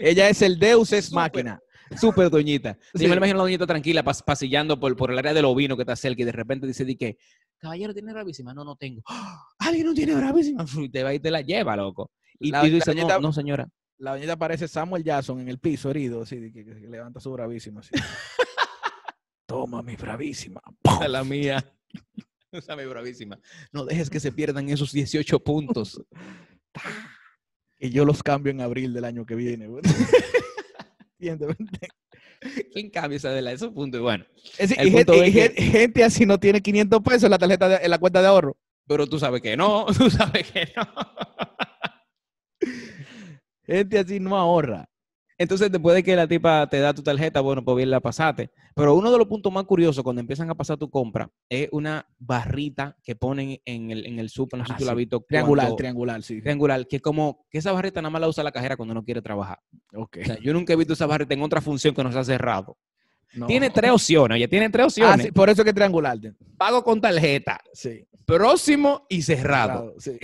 Ella es el Deus es máquina. súper doñita. Sí. Yo me imagino a la doñita tranquila, pas- pasillando por, por el área del ovino que está cerca, y de repente dice, di que, caballero, ¿tiene bravísima? No, no tengo. "Ah, ¿Alguien no tiene bravísima? Y te va y te la lleva, loco. Y, La- y la dices, no, doñita- no, señora. La doñita parece Samuel Jackson en el piso herido, así, que, que levanta su bravísima. Así. Toma mi bravísima. Es la mía. Esa es mi bravísima. No dejes que se pierdan esos 18 puntos. Y yo los cambio en abril del año que viene. ¿Quién cambia esa de la, esos puntos? Bueno, Es decir, El y gente, punto y es que- gente- gente así no tiene 500 pesos en la tarjeta de- en la cuenta de ahorro. pero tú sabes que no, tú sabes que no. Gente así no ahorra. Entonces, después de que la tipa te da tu tarjeta, bueno, pues bien la pasaste. Pero uno de los puntos más curiosos cuando empiezan a pasar tu compra es una barrita que ponen en el, en el súper, no sé Ah, si tú la has sí. visto. Triangular, cuando- triangular, sí. triangular, que como que esa barrita nada más la usa la cajera cuando no quiere trabajar. Ok. O sea, yo nunca he visto esa barrita en otra función que no sea cerrado. No. Tiene tres opciones, oye, tiene tres Ah, opciones. sí, por eso es que es triangular. Pago con tarjeta, Sí. próximo y cerrado. Cerrado, Sí.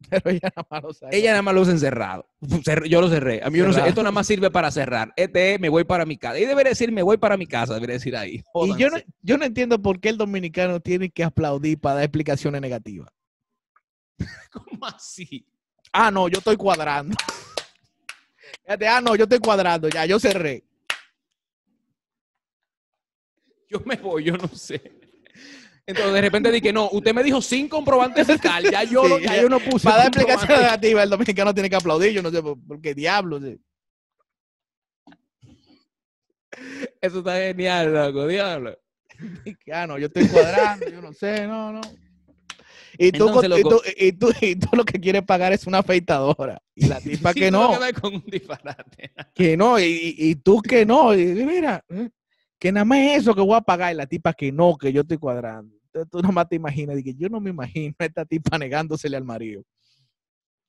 Pero ella nada más lo sabe. Ella nada más lo usa en cerrado. Cerr- Yo lo cerré. A mí yo no sé, Cerrado. esto nada más sirve para cerrar. Este es, me voy para mi casa. Y debería decir, me voy para mi casa, debería decir ahí. Y yo no, yo no entiendo por qué el dominicano tiene que aplaudir para dar explicaciones negativas. ¿Cómo así? Ah, no, yo estoy cuadrando. Fíjate, ah, no, yo estoy cuadrando, ya, yo cerré. Yo me voy, yo no sé. Entonces de repente dije, no, usted me dijo sin comprobante fiscal, ya yo, Sí, ya yo no puse Para dar comprobante. explicaciones negativas, el dominicano tiene que aplaudir. Yo no sé por, por qué diablos. sí. Eso está genial, loco, diablo. Ah, no, yo estoy cuadrando, yo no sé, no, no. Y tú, Entonces, y, tú, y, tú, y tú lo que quieres pagar es una afeitadora. Y la tipa Sí, que no, que ves con un disparate. que no, y, y- y tú que no. Y, mira, eh, que nada más es eso que voy a pagar. Y la tipa que no, que yo estoy cuadrando. Entonces, tú nomás te imaginas, y que yo no me imagino a esta tipa negándosele al marido.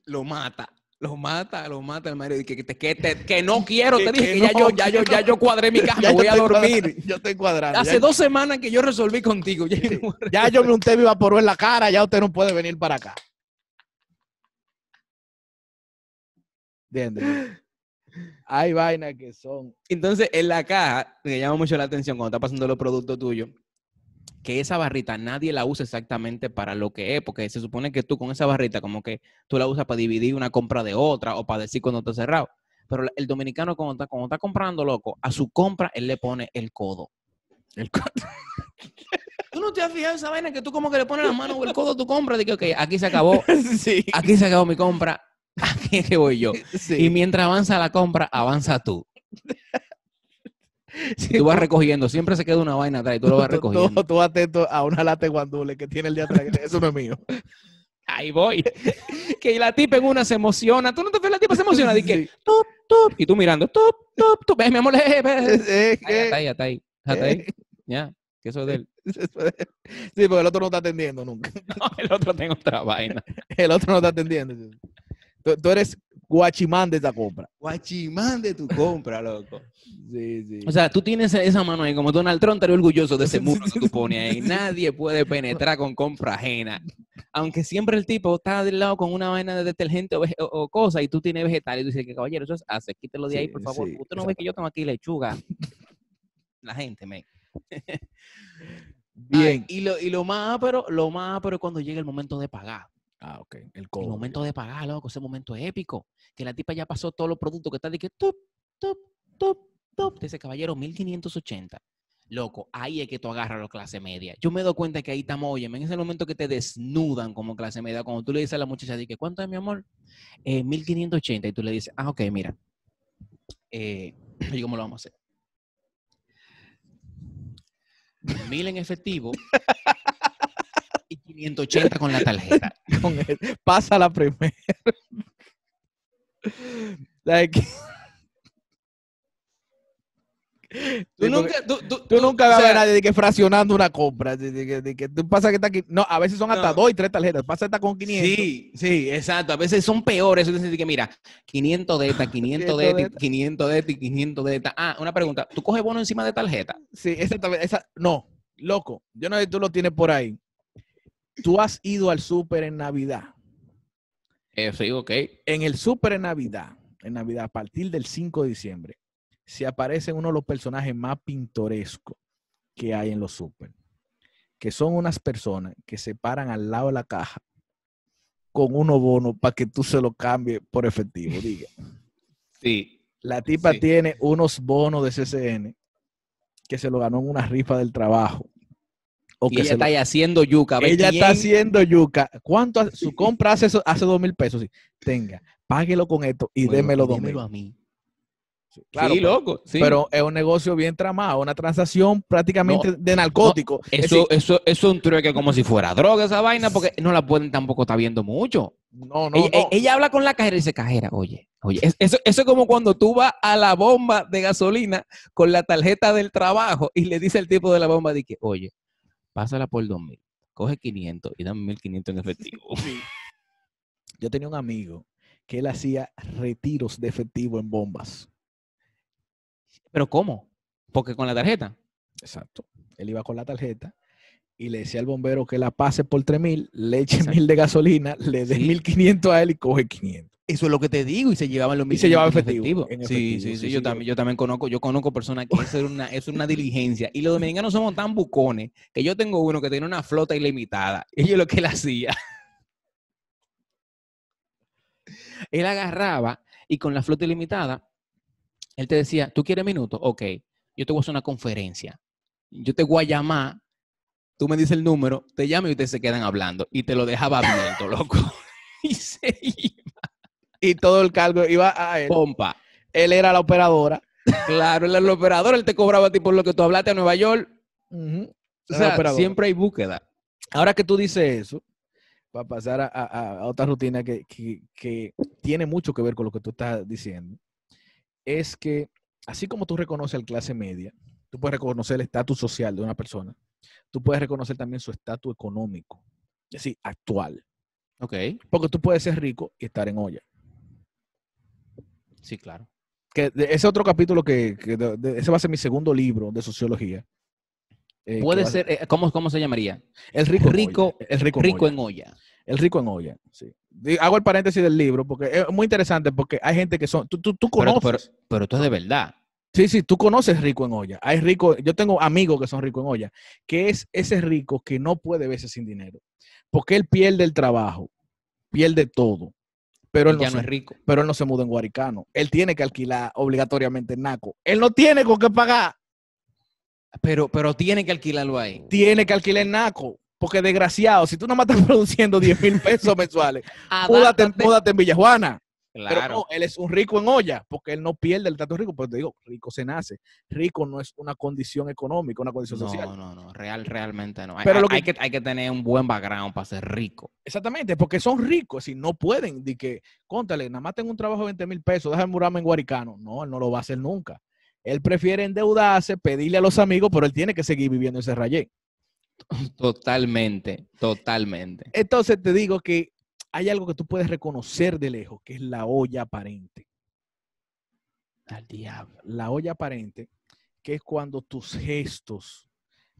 Lo mata. Lo mata, lo mata el marido. y Que, que, que, te- que no quiero, te dije que ya, yo, ya, yo, ya yo cuadré mi cama, voy a dormir. Yo estoy cuadrando. Hace dos semanas que yo resolví contigo. Ya, yo no ya yo me unté mi vaporú en la cara, ya usted no puede venir para acá. ¿Entiendes? Hay vainas que son. Entonces, en la caja, me llama mucho la atención cuando está pasando los productos tuyos, que esa barrita nadie la usa exactamente para lo que es, porque se supone que tú con esa barrita como que tú la usas para dividir una compra de otra o para decir cuando está cerrado. Pero el dominicano cuando está, cuando está comprando, loco, a su compra él le pone el codo. El co- ¿Tú no te has fijado esa vaina que tú como que le pones la mano o el codo a tu compra? De que, ok, aquí se acabó, sí, aquí se acabó mi compra, aquí es que voy yo. sí. Y mientras avanza la compra, avanza tú. Y tú vas recogiendo, siempre se queda una vaina atrás y tú lo vas Tú- tú- recogiendo. Tú, atento a una lata de guandule que tiene el de atrás. Eso no es mío. Ahí voy. Que la tipa en una se emociona. Tú no te ves la tipa se emociona. Di que, Sí. top, top. Y tú mirando, top, top, top. Ves, mi amor, eh, ves. Es- es Ahí, Hasta ahí, ahí. Ya. Que eso es del... Sí, porque el otro no está atendiendo nunca. No, el otro tengo otra vaina. El otro no está atendiendo. Tú, tú eres guachimán de esa compra. Guachimán de tu compra, loco. Sí, sí. O sea, tú tienes esa mano ahí, como Donald Trump, estaría orgulloso de ese muro que tú pones ahí. Nadie puede penetrar con compra ajena. Aunque siempre el tipo está del lado con una vaina de detergente o, o- o cosa y tú tienes vegetal y tú dices que caballero, eso es hace, quítelo de ahí, Sí, por favor. sí, Usted no ve que yo tengo aquí lechuga. La gente, me. Bien. y lo, y lo más, pero lo más, pero cuando llega el momento de pagar. Ah, ok. El momento de pagar, loco, ese momento épico. Que la tipa ya pasó todos los productos que está de que tup, tup, tup, tup. Dice, caballero, 1580. Loco, ahí es que tú agarras la clase media. Yo me doy cuenta que ahí estamos, oye, en ese momento que te desnudan como clase media, cuando tú le dices a la muchacha, de que, ¿cuánto es mi amor? Eh, 1580. Y tú le dices, ah, ok, mira. Eh, ¿Y cómo lo vamos a hacer? Mil en efectivo y 580 con la tarjeta. Con él. Pasa la primera. Like, Tú Sí, nunca, tú, tú- nunca o vas a ver a nadie que fraccionando una compra. De, de de que tú pasa que está aquí. No, a veces son hasta No. dos y tres tarjetas. Pasa hasta con 500. Sí, sí, exacto. A veces son peores. Que mira, 500 de esta, 500 de 500 de esta, esta. 500 de esta y 500 de esta. Ah, una pregunta. ¿Tú coges bono encima de tarjeta? Sí, exactamente. Esa, no, loco. Yo no sé si tú lo tienes por ahí. Tú has ido al súper en Navidad. Eh, sí, ok. En el súper en Navidad, en Navidad, a partir del 5 de diciembre, se aparecen uno de los personajes más pintorescos que hay en los súper. Que son unas personas que se paran al lado de la caja con unos bonos para que tú se lo cambies por efectivo. Diga. Sí. La tipa Sí. tiene unos bonos de CCN que se lo ganó en una rifa del trabajo. O Y que ella se está lo- ahí haciendo yuca. ella está haciendo yuca. ¿Cuánto hace- su compra hace, hace dos mil pesos? Sí. Tenga, páguelo con esto y Bueno, démelo dos mil. a mí. Sí, claro, sí, loco. Sí. Pero es un negocio bien tramado, una transacción prácticamente de narcótico. Es eso, decir, eso, eso es un truque como si fuera droga esa vaina, porque no la pueden tampoco estar viendo mucho. no, no, ella, no. ella habla con la cajera y dice, cajera, oye, oye, es- eso, eso es como cuando tú vas a la bomba de gasolina con la tarjeta del trabajo y le dice al tipo de la bomba, de que, oye, pásala por 2000, coge 500 y dame 1500 en efectivo. Yo tenía un amigo que él hacía retiros de efectivo en bombas. Pero ¿cómo? Porque con la tarjeta. Exacto. Él iba con la tarjeta y le decía al bombero que la pase por 3 mil, le eche Exacto. mil de gasolina, le dé Sí. 1500 a él y coge 500. Eso es lo que te digo, y se llevaban los Y se llevaba 1500 en efectivo, Sí, efectivo, sí, sí, sí, yo, también, yo también conozco, yo conozco personas que eso es una, es una diligencia. Y los dominicanos somos tan bucones que yo tengo uno que tiene una flota ilimitada. Y yo lo que él hacía. él agarraba y con la flota ilimitada, él te decía, ¿tú quieres minutos? Ok, yo te voy a hacer una conferencia. Yo te voy a llamar, tú me dices el número, te llamo y ustedes se quedan hablando. Y te lo dejaba abierto, loco. y se iba. Y todo el cargo iba a él. Pompa. Él era la operadora. Claro, el, el operador, él te cobraba a ti por lo que tú hablaste a Nueva York. O Era sea, siempre hay búsqueda. Ahora que tú dices eso, para pasar a, a- a otra rutina que, que- que tiene mucho que ver con lo que tú estás diciendo, es que así como tú reconoces el clase media, tú puedes reconocer el estatus social de una persona, tú puedes reconocer también su estatus económico, es decir, actual. Ok. Porque tú puedes ser rico y estar en olla. Sí, claro. Que ese otro capítulo que, que de- de- ese va a ser mi segundo libro de sociología. eh, Puede ser, eh, ¿cómo, ¿cómo se llamaría? el rico, en rico- olla, el rico, en Rico olla. en olla. El rico en olla, sí. Hago el paréntesis del libro porque es muy interesante porque hay gente que son, tú, tú, tú Pero, conoces. pero, pero esto es de verdad. sí, sí, tú conoces rico en olla. Hay rico, yo tengo amigos que son ricos en olla, que es ese rico que no puede verse sin dinero, porque él pierde el trabajo, pierde todo, pero él, ya no no se, es rico. pero él no se muda en Guaricano. Él tiene que alquilar obligatoriamente en Naco. Él no tiene con qué pagar, Pero, pero tiene que alquilarlo ahí. tiene que alquilar en Naco. Porque desgraciado, si tú no más estás produciendo 10 mil pesos mensuales, múdate, múdate en Villajuana. Pero Claro. no, él es un rico en olla, porque él no pierde el estatus rico. Pues te digo, rico se nace. Rico no es una condición económica, una condición social. No, no, no, real, realmente no. Pero hay- lo que- hay que, hay que tener un buen background para ser rico. Exactamente, porque son ricos, si no pueden, de que, contale, nada más tengo un trabajo de 20 mil pesos, déjame murarme en Guaricano. No, él no lo va a hacer nunca. Él prefiere endeudarse, pedirle a los amigos, pero él tiene que seguir viviendo ese rayé. Totalmente, totalmente. Entonces te digo que hay algo que tú puedes reconocer de lejos, que es la olla aparente. Al diablo. La olla aparente, que es cuando tus gestos,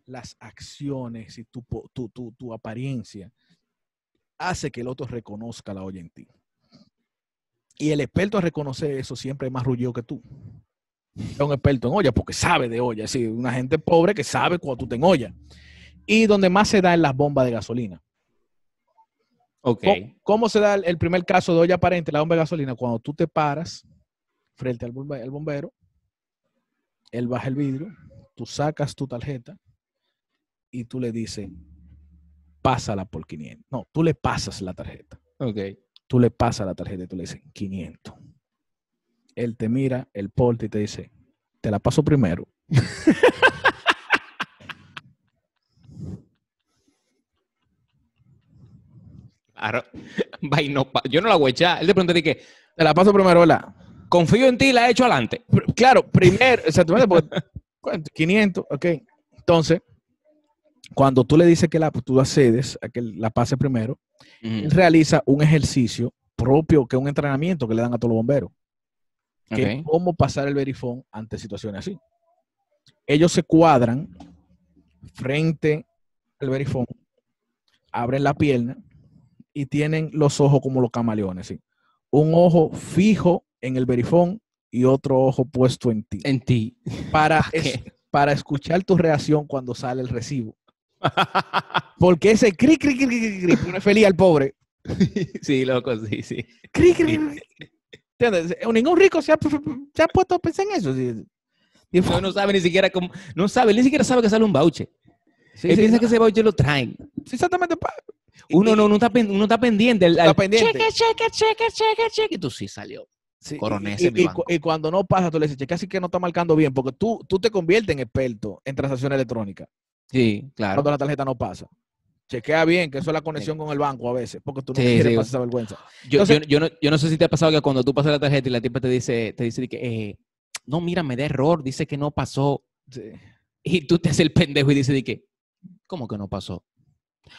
las acciones y tu, tu, tu- tu apariencia hace que el otro reconozca la olla en ti. Y el experto a reconocer eso siempre es más rullido que tú. Es un experto en olla porque sabe de olla. Es decir, una gente pobre que sabe cuando tú te en olla. Y donde más se da en las bombas de gasolina. Ok. ¿Cómo, cómo se da el, el primer caso de olla aparente, la bomba de gasolina? Cuando tú te paras frente al bombe- al bombero, él baja el vidrio, tú sacas tu tarjeta y tú le dices, pásala por 500. No, tú le pasas la tarjeta. Ok. Tú le pasas la tarjeta y tú le dices 500. Él te mira el porte y te dice, te la paso primero. Claro. Va y no pa- Yo no la voy a echar. Él de que Te la paso primero, ¿verdad? confío en ti la he hecho adelante. Claro, primero, exactamente, porque, ¿cuánto? 500, ok. Entonces, cuando tú le dices que la, tú accedes a que la pase primero, él realiza un ejercicio propio, que es un entrenamiento que le dan a todos los bomberos, que es cómo pasar el verifón ante situaciones así. Ellos se cuadran frente al verifón, abren la pierna y tienen los ojos como los camaleones, ¿sí? Un ojo fijo en el verifón y otro ojo puesto en ti. En ti. Para, es- para escuchar tu reacción cuando sale el recibo. Porque ese cri, cri, cri, cri, cri, pone feliz al pobre. sí, loco, sí, sí. Cri, cri. ¿Entiendes? Ningún rico se ha, se ha puesto a pensar en eso. sí. Y No, no sabe ni siquiera cómo. No sabe, ni siquiera sabe que sale un voucher. Sí, Él piensa no, que ese voucher lo traen. sí, exactamente. Uno no, no está, uno está pendiente. al- Está pendiente. Cheque, cheque, cheque, cheque, cheque. Y tú sí salió. sí, coroné y- ese y, cuando no pasa, tú le dices, che, casi que no está marcando bien, porque tú, tú te conviertes en experto en transacciones electrónicas. Sí, claro. Cuando la tarjeta no pasa. Chequea bien que eso es la conexión con el banco a veces, porque tú no Sí, quieres pasar esa vergüenza. Yo, Entonces- yo, yo no, yo no sé si te ha pasado que cuando tú pasas la tarjeta y la tipa te dice, te dice que, eh, no, mira, me da error, dice que no pasó. Y tú te haces el pendejo y dices que, ¿cómo que no pasó?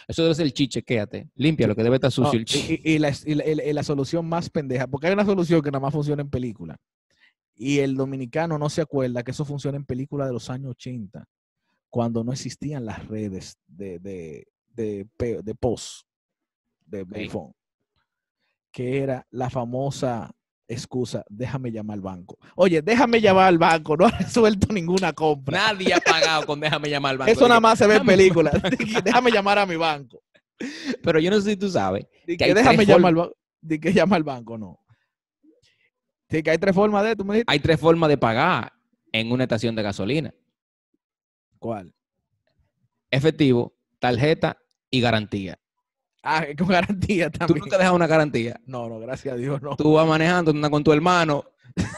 Eso debe ser el chiche, quédate. Limpia lo que debe estar No, sucio el chi. y, la, y la- y la- solución más pendeja, porque hay una solución que nada más funciona en película. Y el dominicano no se acuerda que eso funciona en películas de los años 80, cuando no existían las redes de, de, de, pe- de post, de iPhone, que era la famosa excusa, déjame llamar al banco. Oye, déjame llamar al banco, no ha resuelto ninguna compra. Nadie ha pagado con déjame llamar al banco. Eso nada más se ve en películas. déjame llamar a mi banco. Pero yo no sé si tú sabes. Que que déjame llamar al banco. Di que llama al banco, no. Sí, que hay tres formas de, tú me dijiste. Hay tres formas de pagar en una estación de gasolina. ¿Cuál? Efectivo, tarjeta y garantía. Ah, con garantía Tú también. nunca dejas una garantía. No, no, gracias a Dios, no. Tú vas manejando, andas con tu hermano,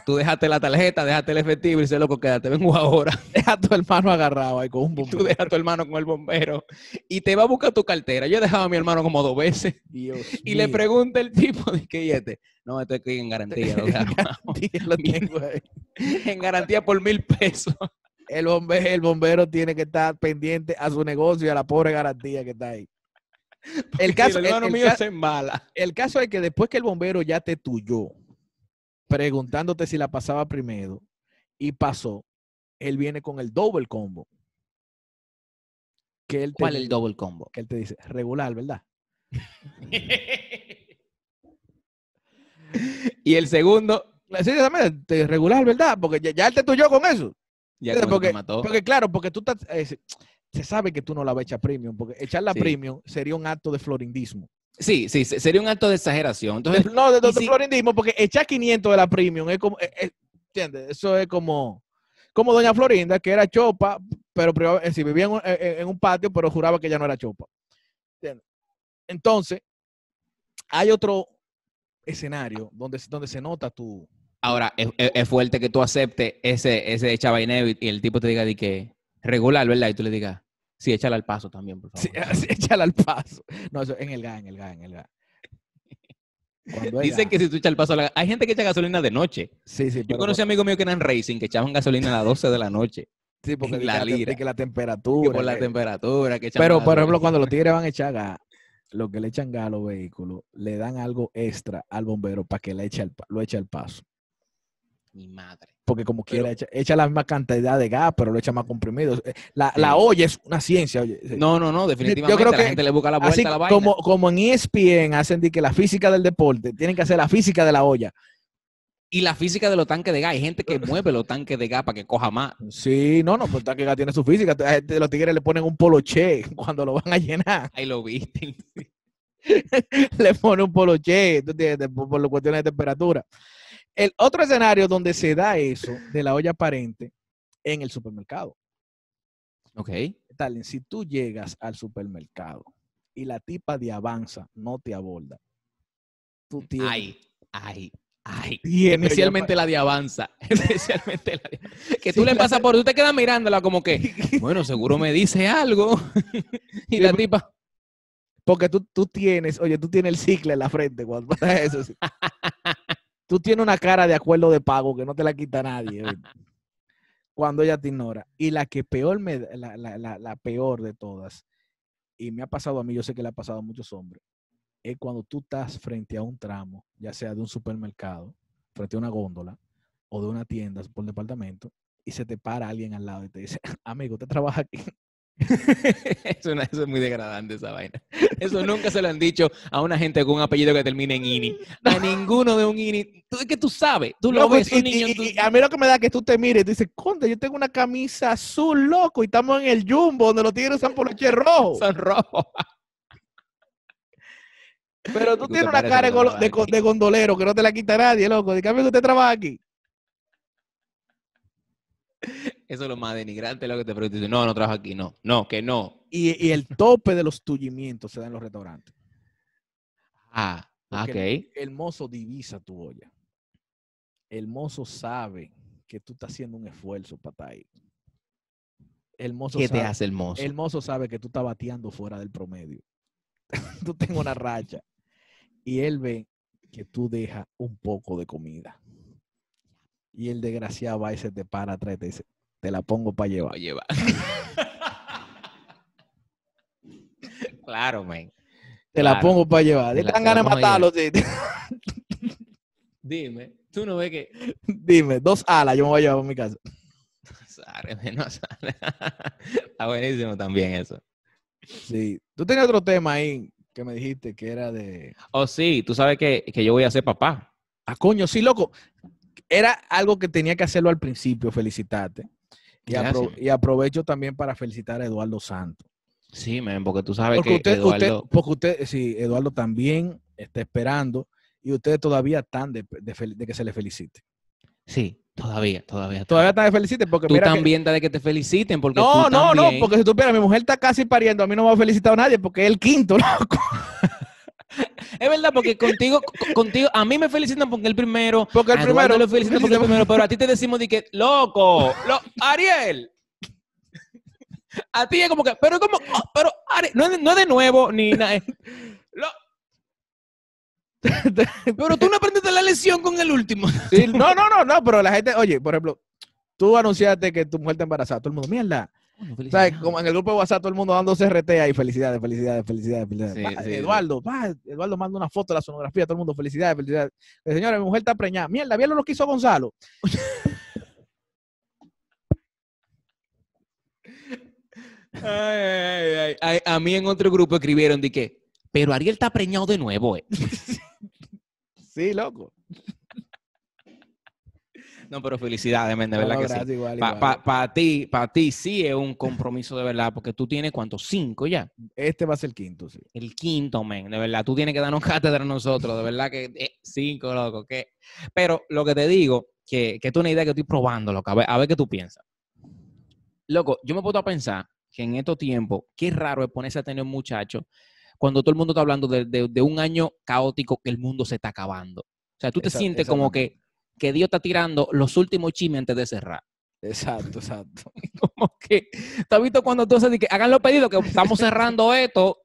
tú dejaste la tarjeta, dejaste el efectivo y dices, loco, quédate, vengo ahora. Deja a tu hermano agarrado ahí con un Y bombero. tú dejas a tu hermano con el bombero y te va a buscar tu cartera. Yo he dejado a mi hermano como dos veces Dios y le pregunta el tipo de que ¿y este. No, estoy aquí en garantía. lo dejamos. Garantía lo tengo ahí. en garantía por mil pesos. El bombero, el bombero tiene que estar pendiente a su negocio y a la pobre garantía que está ahí. El caso, el el- hermano el mío ca- se embala. el caso es que después que el bombero ya te tuyó, preguntándote si la pasaba primero y pasó, él viene con el double combo. Que él te ¿Cuál es el double combo? Que él te dice, regular, ¿verdad? y el segundo, Sí, exactamente, regular, ¿verdad? Porque ya, ya él te tuyó con eso. ya porque, te mató. porque claro, porque tú estás, eh, se- sabe que tú no la vas a echar premium, porque echarla Sí. premium sería un acto de florindismo. Sí, sí, se- sería un acto de exageración. Entonces, no, de, de- si- florindismo, porque echar 500 de la premium es como, eh, eh, ¿entiendes? Eso es como, como Doña Florinda, que era chopa, pero eh, sí, vivía en un, en un patio, pero juraba que ya no era chopa. ¿Entiendes? Entonces, hay otro escenario donde, se- donde se nota tu... ahora es, es- es fuerte que tú aceptes ese, ese y el tipo te diga de que regular, ¿verdad? Y tú le digas, sí, échala al paso también, por favor. Sí, así, échala al paso. No, eso en el GA, en el GA, en el GA. Cuando es Dicen gas. que si tú echas el paso a la... Hay gente que echa gasolina de noche. Sí, sí. Yo pero- conocí amigos míos que eran racing, que echaban gasolina a las 12 de la noche. Sí, porque la que la, lira. que la Que temperatura. por la que- temperatura, que Pero, por ejemplo, cuando los tigres van a echar gas, lo que le echan gas a los vehículos, le dan algo extra al bombero para que le eche el, lo eche al paso. Mi madre. Porque como Pero- quiera, echa, echa la misma cantidad de gas, pero lo echa más comprimido. Eh, La, Sí. la olla es una ciencia. oye. No, no, no, definitivamente. creo la que gente le busca la vuelta Así a la vaina. como, como en ESPN hacen de que la física del deporte, tienen que hacer la física de la olla. Y la física de los tanques de gas. Hay gente que mueve los tanques de gas para que coja más. Sí, no, no, pues está que gas tiene su física. A gente- Los tigres le ponen un poloche cuando lo van a llenar. Ahí lo viste. le pone un poloche, ¿tú entiendes? Por, por cuestiones de temperatura. El otro escenario donde se da eso de la olla aparente en el supermercado. Ok. Tal, si tú llegas al supermercado y la tipa de avanza no te aborda, tú tienes, Ay, ay, ay. tienes Especialmente la de avanza. Especialmente la de Que tú Sí, le la- pasas por... Tú te quedas mirándola como que, bueno, seguro me dice algo. y Sí, la tipa... Porque tú, tú tienes, oye, tú tienes el cicle en la frente cuando pasa eso. sí. Tú tienes una cara de acuerdo de pago que no te la quita nadie. Cuando ella te ignora. Y la que peor me la- la- la peor de todas, y me ha pasado a mí, yo sé que le ha pasado a muchos hombres, es cuando tú estás frente a un tramo, ya sea de un supermercado, frente a una góndola, o de una tienda por departamento, y se te para alguien al lado y te dice, amigo, usted trabaja aquí. eso, es muy degradante esa vaina. Eso nunca se lo han dicho a una gente con un apellido que termine en ini. A ninguno de un ini. Tú, es que tú sabes, tú lo Loco, ves, y- un niño. y- tú- y a mí lo que me da es que tú te mires y dices, conde, yo tengo una camisa azul, loco, y estamos en el jumbo, donde los tigres usan poloche rojo. son rojos. Pero tú tienes una cara de, de gondolero que no te la quita nadie, loco. Dígame que usted trabaja aquí. Eso es lo más denigrante, lo que te pregunto. No, no trabajo aquí, no. No, que no. Y, y el tope de los tullimientos se da en los restaurantes. Ah, Porque ok. El, el mozo divisa tu olla. El mozo sabe que tú estás haciendo un esfuerzo para estar ahí. El mozo, ¿Qué te hace el mozo? el mozo sabe que tú estás bateando fuera del promedio. tú tengo una racha. Y él ve que tú dejas un poco de comida. Y el desgraciado va y se te para atrás y te dice, te la pongo para llevar. Claro, man. Te la pongo para llevar. Dan ganas de matarlo. sí. Dime, tú no ves que. Dime, dos alas yo me voy a llevar a mi casa. Sare, no sale. Está buenísimo también eso. Sí. Tú tenías otro tema ahí que me dijiste que era de... Oh, sí, tú sabes que, que yo voy a ser papá. Ah, coño, sí, loco. Era algo que tenía que hacerlo al principio, felicitarte. Y, Gracias. apro- y aprovecho también para felicitar a Eduardo Santos. Sí, man, porque tú sabes Porque que usted, usted- porque usted, sí, Eduardo también está esperando y ustedes todavía están de, de de que se le felicite. Sí, todavía, todavía. Todavía están de felicite porque Tú mira que- también estás de que te feliciten porque No, tú no, no, porque si tú supieras, mi mujer está casi pariendo, a mí no me ha felicitado nadie porque es el quinto, loco. Es verdad, porque contigo, co- contigo, a mí me felicitan porque el primero, Porque el primero- lo felicitan porque el primero, pero a ti te decimos de que, loco, lo, Ariel. A ti es como que, pero como, oh, pero Ariel, no, es- no es de nuevo ni nada. Lo- pero tú no aprendiste la lección con el último. Sí, no, no, no, no, pero la gente, oye, por ejemplo, tú anunciaste que tu mujer está embarazada, todo el mundo, mierda. ¿Sabes? Como en el grupo de WhatsApp, todo el mundo dando CRT ahí, felicidades, felicidades, felicidades, felicidades. Sí, sí. Eduardo, Eduardo manda una foto de la sonografía, todo el mundo, felicidades, felicidades. Eh, Señora, mi mujer está preñada. Mierda, ¿vieron lo que hizo Gonzalo? Ay, ay, ay, ay. A, a mí en otro grupo escribieron de que, pero Ariel está preñado de nuevo, eh. Sí, loco. No, pero felicidades, men, de verdad no, que sí. gracias, igual, Para ti, para ti sí es un compromiso de verdad, porque tú tienes cuántos, cinco ya. Este va a ser el quinto, sí. El quinto, men, de verdad. Tú tienes que darnos cátedra a nosotros, de verdad que eh, cinco, loco. Que... Pero lo que te digo, que, que es una idea que estoy probando, loco, a ver, a ver qué tú piensas. Loco, yo me puedo a pensar que en estos tiempos, qué raro es ponerse a tener un muchacho cuando todo el mundo está hablando de, de- de un año caótico que el mundo se está acabando. O sea, tú te Esa- sientes como que, que Dios está tirando los últimos chismes antes de cerrar. Exacto, exacto. como que, ¿tú has visto cuando tú haces que hagan los pedidos que estamos cerrando esto?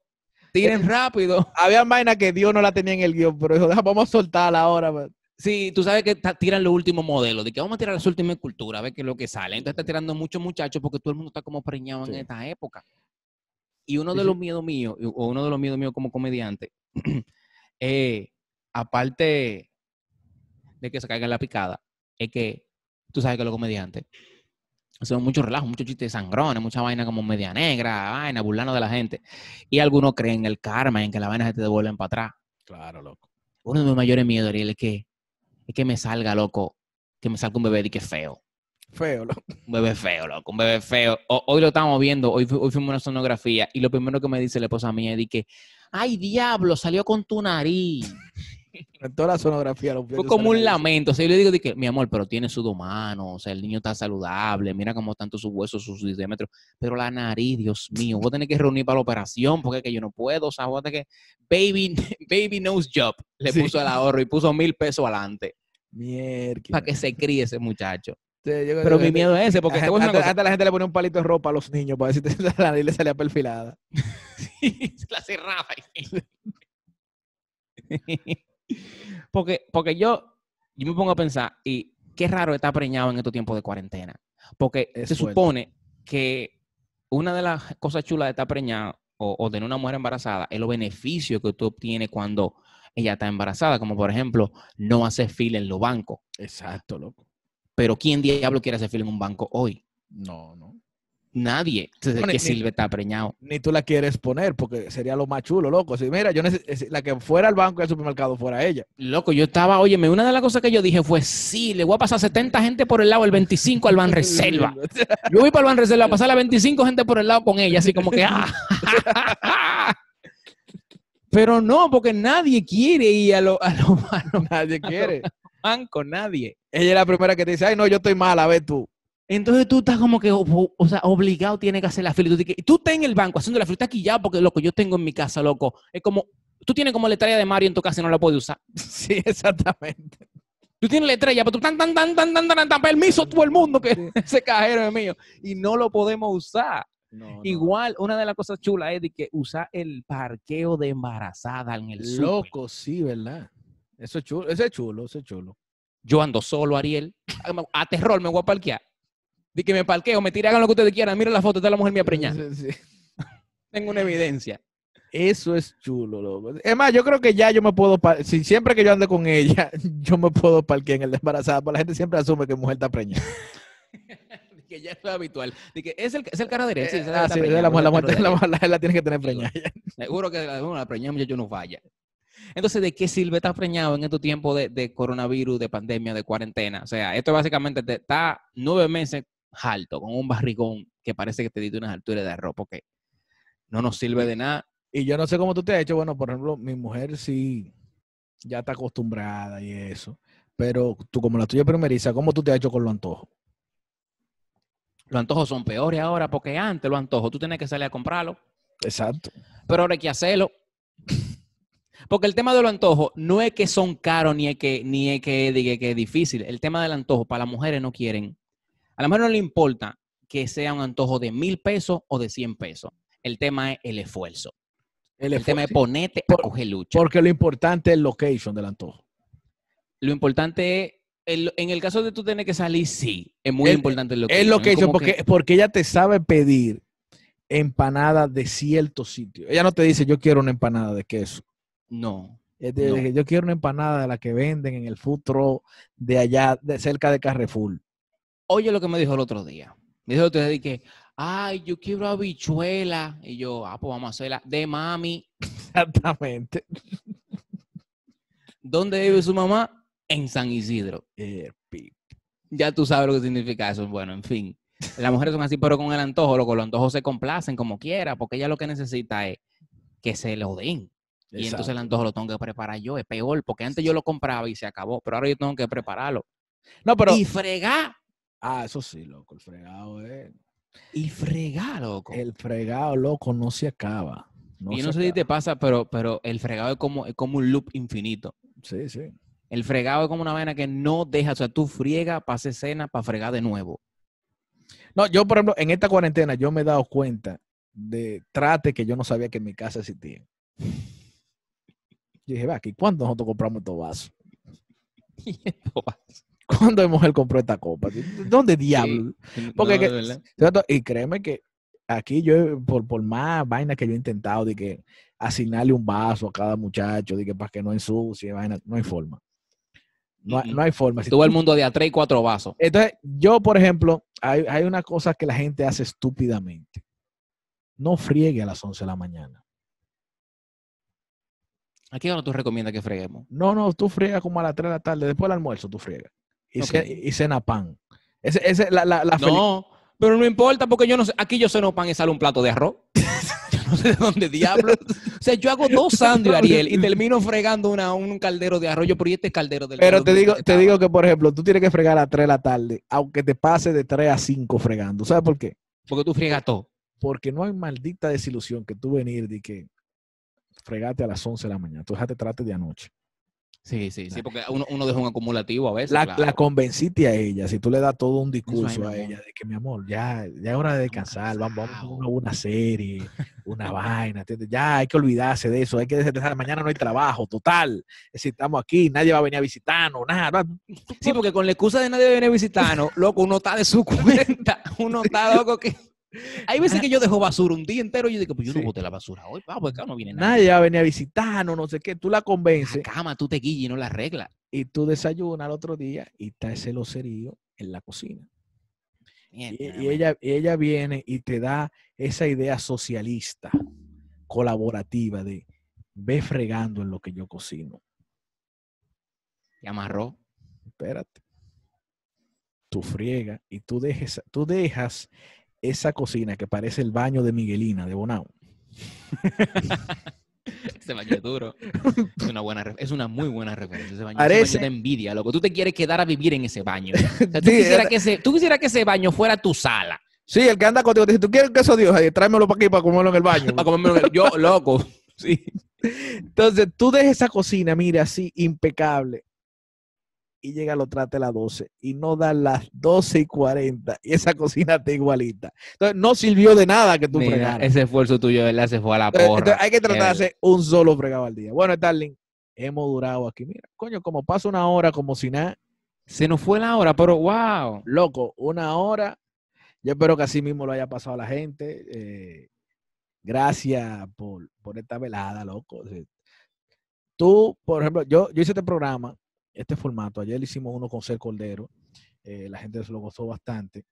Tiren rápido. Había vainas que Dios no la tenía en el guion, pero dijo, "Deja, vamos a soltarla ahora. man". Sí, tú sabes que tiran los últimos modelos, de que vamos a tirar las últimas esculturas, a ver qué es lo que sale. Entonces está tirando muchos muchachos porque todo el mundo está como preñado en esta época. Y uno de los miedos míos, o uno de los miedos míos como comediante, eh, aparte de que se caiga en la picada, es que tú sabes que los comediantes hacemos mucho relajo, muchos chistes de sangrones, mucha vaina como media negra, vaina, burlando de la gente. Y algunos creen en el karma, en que la vaina se te devuelven para atrás Claro, loco. uno de mis mayores miedos, Ariel, es que, es que me salga, loco, que me salga un bebé de que feo. Feo, loco. Un bebé feo, loco, un bebé feo. O- hoy lo estamos viendo, hoy, hoy fuimos una sonografía y lo primero que me dice la esposa mía es de que, ay, diablo, salió con tu nariz. En toda la sonografía. los Fue como un lamento. O sea, yo le digo de que, mi amor, pero tiene su dos manos, o sea, el niño está saludable, mira cómo todos sus huesos, sus diámetros. Pero la nariz, Dios mío, voy a tener que reunir para la operación porque es que yo no puedo. O sea, tener que, baby, baby knows job, le Sí. puso el ahorro y puso mil pesos adelante. Mierda. para que se críe ese muchacho. Sí, yo- Pero yo- mi miedo es ese, porque te voy a decir antes, una cosa. antes la gente le ponía un palito de ropa a los niños para ver si la nariz le salía perfilada. la cerraba. porque, porque yo, yo me pongo a pensar, y qué raro está preñado en estos tiempos de cuarentena. Porque Es se fuerte. supone que una de las cosas chulas de estar preñado o, o tener una mujer embarazada es los beneficios que tú obtienes cuando ella está embarazada, como por ejemplo, no hacer fila en los bancos. Exacto, loco. Pero ¿quién diablo quiere hacer fila en un banco hoy? No, no. Nadie. Entonces, Bueno, ¿qué ni- estar preñado? Ni tú la quieres poner porque sería lo más chulo, loco. Si, mira, yo la que fuera al banco y al supermercado fuera ella. Loco, yo estaba, óyeme, una de las cosas que yo dije fue, sí, le voy a pasar 70 gente por el lado, el 25 al Ban Reserva. Yo voy para el Ban Reserva a pasar a 25 gente por el lado con ella, así como que, ah. Pero no, porque nadie quiere ir a los a lo, a lo Nadie quiere. bancos, nadie. Ella es la primera que te dice, ay, no, yo estoy mala, ve tú. Entonces tú estás como que, o, o sea, obligado tienes que hacer la fila. Y tú, tú estás en el banco haciendo la fila, estás aquí ya, porque lo que yo tengo en mi casa, loco, es como, tú tienes como la estrella de Mario en tu casa y no la puedes usar. Sí, exactamente. Tú tienes la estrella, pero tú tan, tan, tan, tan, tan, tan, tan, permiso todo el mundo que ese cajero es mío. Y no lo podemos usar. No, no. Igual, una de las cosas chulas es de que usar el parqueo de embarazada en el. Loco, sí, ¿verdad? Eso es chulo, eso es chulo, eso es chulo. Yo ando solo, Ariel. A terror me voy a parquear. De que me parqueo, me tire, hagan lo que ustedes quieran. Mira la foto de la mujer mía preñada. Sí, sí. Tengo una evidencia. Eso es chulo, loco. Es más, yo creo que ya yo me puedo, si siempre que yo ande con ella, yo me puedo parquear en el de embarazada, porque la gente siempre asume que mujer está preñada. Que ya es lo habitual. De que es el, es el cara derecho. Eh, ah, sí, la mujer, la mujer, la mujer, la- la tiene que tener preñada. Seguro que la, la preñada muchacho no falla. Entonces, ¿de qué sirve estar preñado en estos tiempos de, de coronavirus, de pandemia, de cuarentena? O sea, esto básicamente te está nueve meses alto, con un barrigón que parece que te diste unas alturas de arroz, porque no nos sirve de nada. Y yo no sé cómo tú te has hecho. Bueno, por ejemplo, mi mujer sí ya está acostumbrada y eso. Pero tú, como la tuya primeriza, ¿cómo tú te has hecho con los antojos? Los antojos son peores ahora, porque antes los antojos tú tenías que salir a comprarlo, Exacto. pero ahora hay que hacerlo. Porque el tema de los antojos no es que son caros ni es que, ni es que, diga que es difícil. El tema del antojo, para las mujeres no quieren. A la mujer no le importa que sea un antojo de mil pesos o de cien pesos. El tema es el esfuerzo. El, El tema es ponerte a coger lucha. porque lo importante es el location del antojo. Lo importante es, el- en el caso de tú tener que salir, sí, es muy El- importante el location. location como porque, que- porque ella te sabe pedir empanadas de cierto sitio. Ella no te dice, yo quiero una empanada de queso. no. Te No. Yo quiero una empanada de la que venden en el truck de allá, de cerca de Carrefour. Oye lo que me dijo el otro día. Me dijo el otro día que, ay, yo quiero habichuela. Y yo, ah, pues vamos a hacerla. De mami. Exactamente. ¿Dónde vive su mamá? En San Isidro. Ya tú sabes lo que significa eso. Bueno, en fin. Las mujeres son así, pero con el antojo, loco, los antojos se complacen como quiera, porque ella lo que necesita es que se lo den. Y entonces el antojo lo tengo que preparar yo. Es peor, porque antes yo lo compraba y se acabó, pero ahora yo tengo que prepararlo. No, pero. y fregar. Ah, eso sí, loco. El fregado es. Y fregar, loco. El fregado, loco, no se acaba. No y no sé si te pasa, pero, pero el fregado es como, es como un loop infinito. Sí, sí. El fregado es como una vaina que no deja, o sea, tú friega, pase cena para fregar de nuevo. No, yo, por ejemplo, en esta cuarentena, yo me he dado cuenta de trate que yo no sabía que en mi casa existían. Yo dije, ve aquí, ¿cuándo nosotros compramos estos vasos? ¿Cuándo mujer compró esta copa? ¿Dónde diablo? Porque. Y créeme que aquí yo, por, por más vaina que yo he intentado de que asignarle un vaso a cada muchacho, de que para que no ensucie, vaina, no hay forma. No, no hay forma. Si Todo el tú- mundo de a tres y cuatro vasos. Entonces, yo, por ejemplo, hay, hay una cosa que la gente hace estúpidamente. No friegue a las 11 de la mañana. ¿A qué hora tú recomiendas que freguemos? No, no, tú friegas como a las 3 de la tarde, después del almuerzo tú friegas. Y, Ok. ce- y cena pan. Ese, ese, la, la, la No, pero no importa porque yo no sé. Aquí yo ceno pan y sale un plato de arroz. yo no sé de dónde diablo. O sea, yo hago dos sándwiches, Ariel, y termino fregando una, un caldero de arroz. Yo, pero ¿y este caldero del Pero te digo, te digo que, por ejemplo, tú tienes que fregar a las 3 de la tarde, aunque te pase de 3 a 5 fregando. ¿Sabes por qué? Porque tú friegas todo. Porque no hay maldita desilusión que tú venir de que fregate a las 11 de la mañana. Tú déjate trate de anoche. Sí, sí, sí, porque uno, uno deja un acumulativo a veces. La, claro. la convenciste a ella, si tú le das todo un discurso a ella de que mi amor, ya, ya es hora de descansar, vamos, vamos a una, una serie, una vaina, ya hay que olvidarse de eso, hay que descansar, mañana no hay trabajo, total, decir, estamos aquí, nadie va a venir a visitarnos, nada. Sí, porque con la excusa de nadie viene a visitarnos, loco, uno está de su cuenta. Uno está loco que. Hay veces que yo dejo basura un día entero y yo digo, pues yo Sí. no boté la basura hoy, pa, porque acá no viene nadie. nadie va a venir a visitarnos, no sé qué, tú la convences La cama tú te guillas y no la arreglas. y tú desayunas al otro día y está ese locerío en la cocina. Y, Mierda, y ella, y ella viene y te da esa idea socialista, colaborativa de ve fregando en lo que yo cocino. Y amarró. Espérate. Tú friegas y tú, dejes, tú dejas esa cocina que parece el baño de Miguelina, de Bonao. Ese baño es duro. Es una, buena, es una muy buena referencia. Ese baño, Parece- ese baño te envidia, loco. Tú te quieres quedar a vivir en ese baño. O sea, tú, Sí, quisieras era- que ese, tú quisieras que ese baño fuera tu sala. Sí, el que anda contigo te dice, ¿tú quieres queso Dios? Ahí, tráemelo para aquí para comerlo en el baño. Para comerme lo- yo, loco. Sí. Entonces, tú dejas esa cocina, mira, así, impecable. Y llega lo trate a las 12 y no dan las 12 y 40 y esa cocina está igualita. Entonces, no sirvió de nada que tú Mira, fregaras. ese esfuerzo tuyo, ¿verdad? Se fue a la Entonces, porra. entonces, hay que tratar de Eh, hacer un solo fregado al día. Bueno, Starling, hemos durado aquí. Mira, coño, como pasa una hora como si nada, Se nos fue la hora, pero wow. loco, una hora. Yo espero que así mismo lo haya pasado a la gente. eh, gracias por, por esta velada, loco. Tú, por ejemplo, yo, yo hice este programa, este formato. Ayer hicimos uno con Ser Cordero. eh, la gente se lo gozó bastante.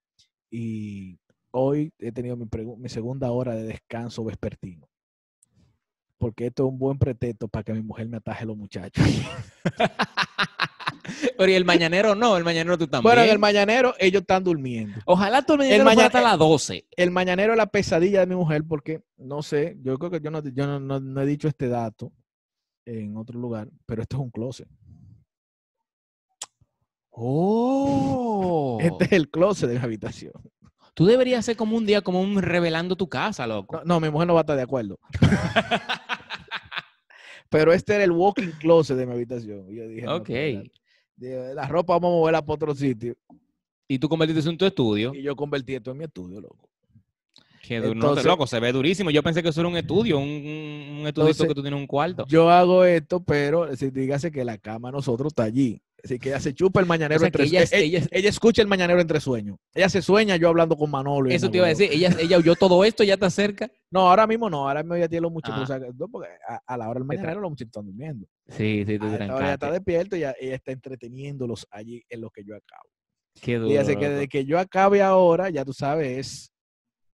Y hoy he tenido mi, segunda hora de descanso vespertino. Porque esto es un buen pretexto para que mi mujer me ataje los muchachos. Pero y el mañanero no, el mañanero tú también. Bueno, en el mañanero ellos están durmiendo. Ojalá todo el mañanero maña- fuera hasta las 12. el mañanero es la pesadilla de mi mujer porque no sé, yo creo que yo no, yo no, no- no he dicho este dato en otro lugar, pero esto es un closet. Oh. Este es el closet de mi habitación. Tú deberías hacer como un día, como un revelando tu casa, loco. No, no, mi mujer no va a estar de acuerdo. pero este era el walking closet de mi habitación. Yo dije, ok. la ropa vamos a moverla para otro sitio. Y tú convertiste eso en tu estudio. Y yo convertí esto en mi estudio, loco. No, Entonces- loco, se ve durísimo. Yo pensé que eso era un estudio, un, Entonces, que tú tienes en un cuarto. Yo hago esto, pero si dígase que la cama nosotros está allí. Así que ella se chupa el mañanero O sea, que entre ella es- ella, ella es- ella escucha el mañanero entre sueños. Ella se sueña yo hablando con Manolo. y Eso te iba a decir. Ella, ella oyó todo esto, ya está cerca. No, ahora mismo no. Ahora mismo ya tiene los muchachos. Ah. o sea, no, porque a, a la hora del mañanero los muchachos están durmiendo. Sí, sí, tú A esta hora ya está despierto y ya, ella está entreteniéndolos allí en lo que yo acabo. Qué Y duro. ella dice que desde que yo acabe ahora, ya tú sabes, es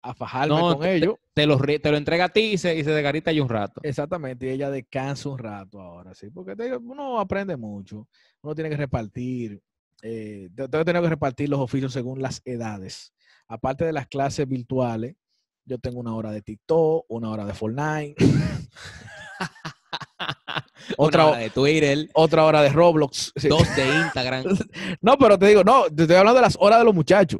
a fajarme No, con te- ellos. Te lo, te lo entrega a ti y se, y se desgarita ahí un rato. Exactamente, y ella descansa un rato ahora, sí, porque te uno aprende mucho, uno tiene que repartir, eh, te- tengo que repartir los oficios según las edades. Aparte de las clases virtuales, yo tengo una hora de TikTok, una hora de Fortnite, Otra otra, hora de Twitter, otra hora de Roblox. sí. dos de Instagram. No, pero te digo, no, te estoy hablando de las horas de los muchachos.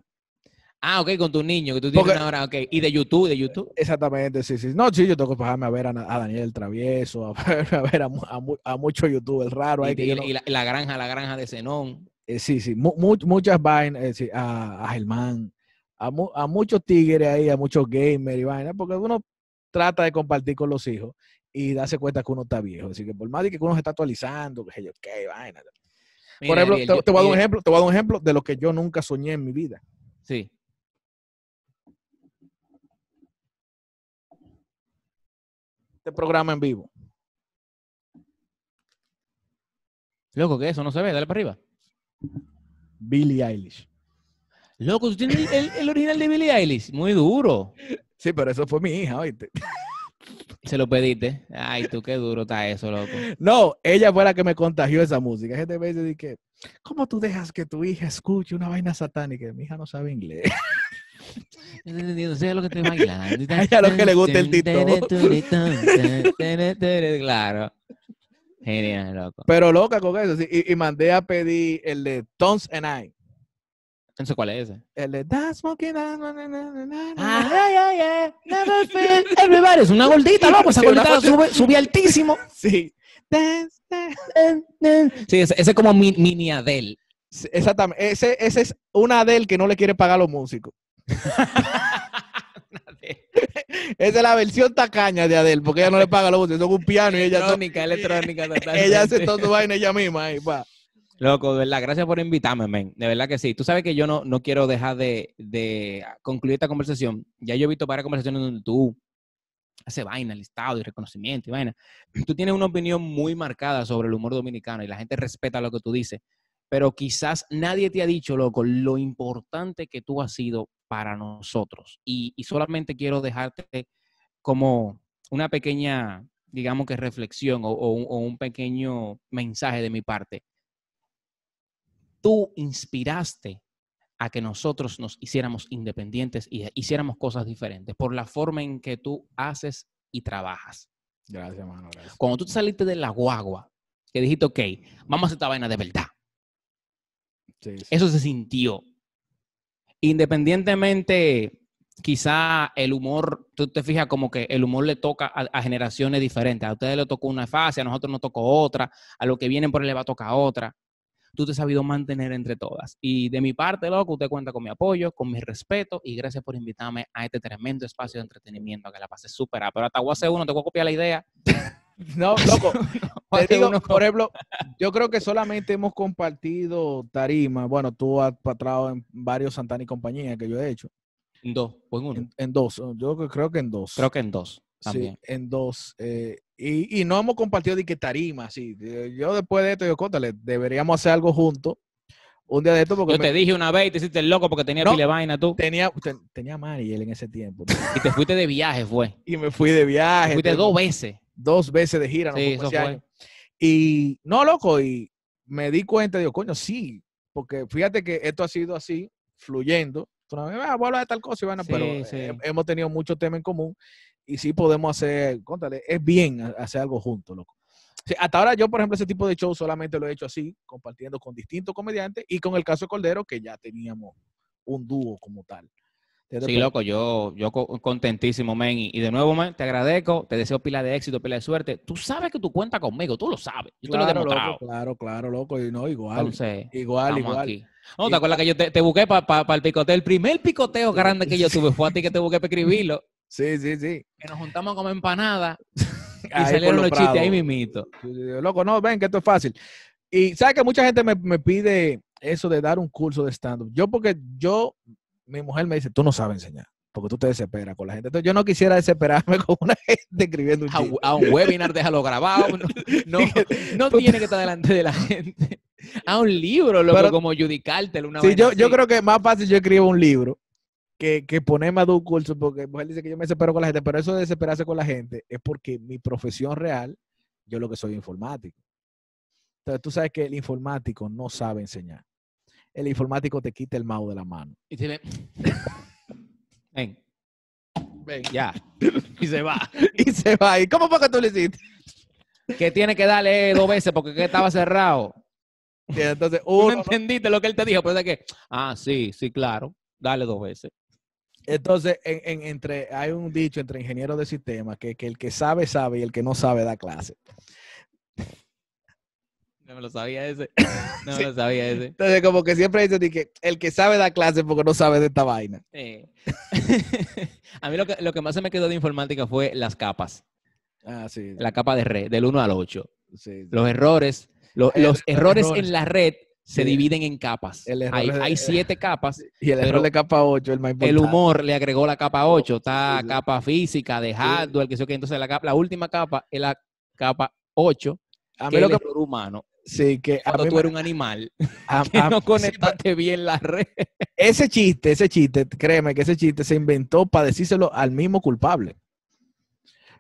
Ah, ok, con tu niño, que tú tienes Porque- una hora, ok. Y de YouTube, de YouTube. Exactamente, sí, sí. No, sí, yo tengo que bajarme a ver a, a Daniel el Travieso, a ver a, ver a, a, mu- a muchos youtubers raros. ahí Y, que y- yo no- y la, la granja, la granja de Zenón. Eh, sí, sí, mu- mu- muchas vainas, eh, sí, a, a Germán, a, mu- a muchos tigres ahí, a muchos gamers y vainas, porque uno trata de compartir con los hijos y darse cuenta que uno está viejo. Así que por más de que uno se está actualizando, que yo, qué vaina. Mira, Por ejemplo, Ariel, te, yo- te voy a dar un ejemplo, te voy a dar un ejemplo de lo que yo nunca soñé en mi vida. Sí. Este programa en vivo. Loco, que eso no se ve, dale para arriba. Billie Eilish. Loco, tú tienes el, el original de Billie Eilish. Muy duro. Sí, pero eso fue mi hija, ¿oíste? Se lo pediste. Ay, tú qué duro está eso, loco. No, ella fue la que me contagió esa música. Gente me dice, que, ¿cómo tú dejas que tu hija escuche una vaina satánica? Mi hija no sabe inglés. No sé lo que estoy bailando. A ella lo que le gusta el TikTok. Claro. Genial, loco. Pero loca con eso. sí, Y, y mandé a pedir el de Tones and I. Entonces, ¿cuál es ese? El de That's Smoking. na, na, na, Ah, na". yeah, yeah, yeah. Never feel everybody. Es una gordita, loco. Esa Sí, gordita sube, sube altísimo. Sí. Dance, dance. Sí, ese, es como mi, mini Adele. Exactamente. Ese, ese es una Adele que no le quiere pagar a los músicos. Esa es la versión tacaña de Adele, porque ella no le paga los músicos. Son un piano y ella, to- electrónica, electrónica. ella hace todo vaina ella misma. Ahí. Loco, de verdad, gracias por invitarme, men. De verdad que sí. Tú sabes que yo no, no quiero dejar de, de concluir esta conversación. Ya yo he visto varias conversaciones donde tú haces vaina, listado y reconocimiento y vaina. Tú tienes una opinión muy marcada sobre el humor dominicano y la gente respeta lo que tú dices. Pero quizás nadie te ha dicho, loco, lo importante que tú has sido para nosotros. Y, y solamente quiero dejarte como una pequeña, digamos que reflexión o- o un- o un pequeño mensaje de mi parte tú inspiraste a que nosotros nos hiciéramos independientes y hiciéramos cosas diferentes por la forma en que tú haces y trabajas. Gracias, mano. Gracias. Cuando tú te saliste de la guagua, que dijiste, ok, vamos a hacer esta vaina de verdad. Sí, sí. Eso se sintió. Independientemente, quizá el humor, tú te fijas como que el humor le toca a, generaciones diferentes. A ustedes le tocó una fase, a nosotros nos tocó otra, a los que vienen por él le va a tocar otra. Tú te has sabido mantener entre todas. Y de mi parte, loco, usted cuenta con mi apoyo, con mi respeto y gracias por invitarme a este tremendo espacio de entretenimiento que la pasé súper. Pero hasta voy a hacer uno, te voy a copiar la idea. No, loco. Te digo, uno por ejemplo, yo creo que solamente hemos compartido tarima. Bueno, tú has patrado en varios Santana y compañía que yo he hecho. en dos, pues en uno. En, en dos. Yo cre- creo que en dos. Creo que en dos Sí, también. en dos. eh, y, y no hemos compartido de que tarima, sí. Yo después de esto, yo, cóntale, deberíamos hacer algo juntos. Un día de esto, porque Yo me- te dije una vez y te hiciste el loco porque tenía No. pile vaina tú. tenía, ten- tenía Mariel en ese tiempo. Y te fuiste de viaje, fue. y me fui de viaje. Fuiste tengo dos veces. Dos veces de gira. Sí, fue. Y no, loco, y me di cuenta, digo, coño, sí, porque fíjate que esto ha sido así, fluyendo. Tú no, ah, voy a hablar de tal cosa, pero Sí, sí. he- hemos tenido muchos temas en común y sí podemos hacer, contale, es bien ha- hacer algo juntos, loco. Sí, hasta ahora yo, por ejemplo, ese tipo de show solamente lo he hecho así, compartiendo con distintos comediantes y con el caso de Cordero, que ya teníamos un dúo como tal. Sí, loco, yo, yo co- contentísimo, men. Y, de nuevo, men, te agradezco, te deseo pila de éxito, pila de suerte. Tú sabes que tú cuentas conmigo, tú lo sabes. Yo te lo he claro, demostrado. loco, claro, claro, loco, y no, igual, Entonces, igual, igual. aquí. No, ¿te acuerdas que yo te, te busqué para el picoteo? El primer picoteo grande que yo tuve fue a ti que te busqué para escribirlo. Sí, sí, sí. Que nos juntamos como empanada y Ahí salieron los chistes ahí mismito. Loco, no, ven que esto es fácil. Y sabes que mucha gente me, me pide eso de dar un curso de stand-up. Yo, porque yo, mi mujer me dice, tú no sabes enseñar, porque tú te desesperas con la gente. Entonces, yo no quisiera desesperarme con una gente escribiendo un A, chiste. a un webinar, déjalo grabado. No, no, no tiene que estar delante de la gente. A un libro, loco, Pero- como judicártelo. Una Sí, yo, yo creo que es más fácil yo escribo un libro que, que ponerme a dar un curso, porque mi mujer dice que yo me desespero con la gente, pero eso de desesperarse con la gente es porque mi profesión real, yo lo que soy informático. Entonces, tú sabes que el informático no sabe enseñar. El informático te quita el mouse de la mano. Y ve- Ven, Ven. ya. Y se va. y se va. ¿Y cómo fue que tú le hiciste? Que tiene que darle dos veces porque que estaba cerrado. Entonces, Tú no uno, entendiste lo que él te dijo, pero de que, ah, sí, sí, claro. Dale dos veces. entonces en, en- entre, hay un dicho entre ingenieros de sistemas que, que el que sabe, sabe y el que no sabe da clase. No me lo sabía ese. No me lo sabía ese. Entonces, como que siempre dicen de que el que sabe da clase porque no sabe de esta vaina. A mí lo que, lo que más se me quedó de informática fue las capas. Ah, sí. La capa de red, del 1 al 8. sí. Los errores, lo- los errores errores. en la red se dividen en capas. El error Hay, es- hay siete capas. Y el error de capa 8 es el más importante. El humor le agregó la capa 8. Está capa física, de hardware, que sé yo qué. Entonces la, capa- la última capa es la capa 8, A que mí es lo que... humano. Sí, que a Cuando mí tú me- eres un animal, a- que a- no sí, conectaste bien la red. ese chiste, ese chiste, créeme que ese chiste se inventó para decírselo al mismo culpable.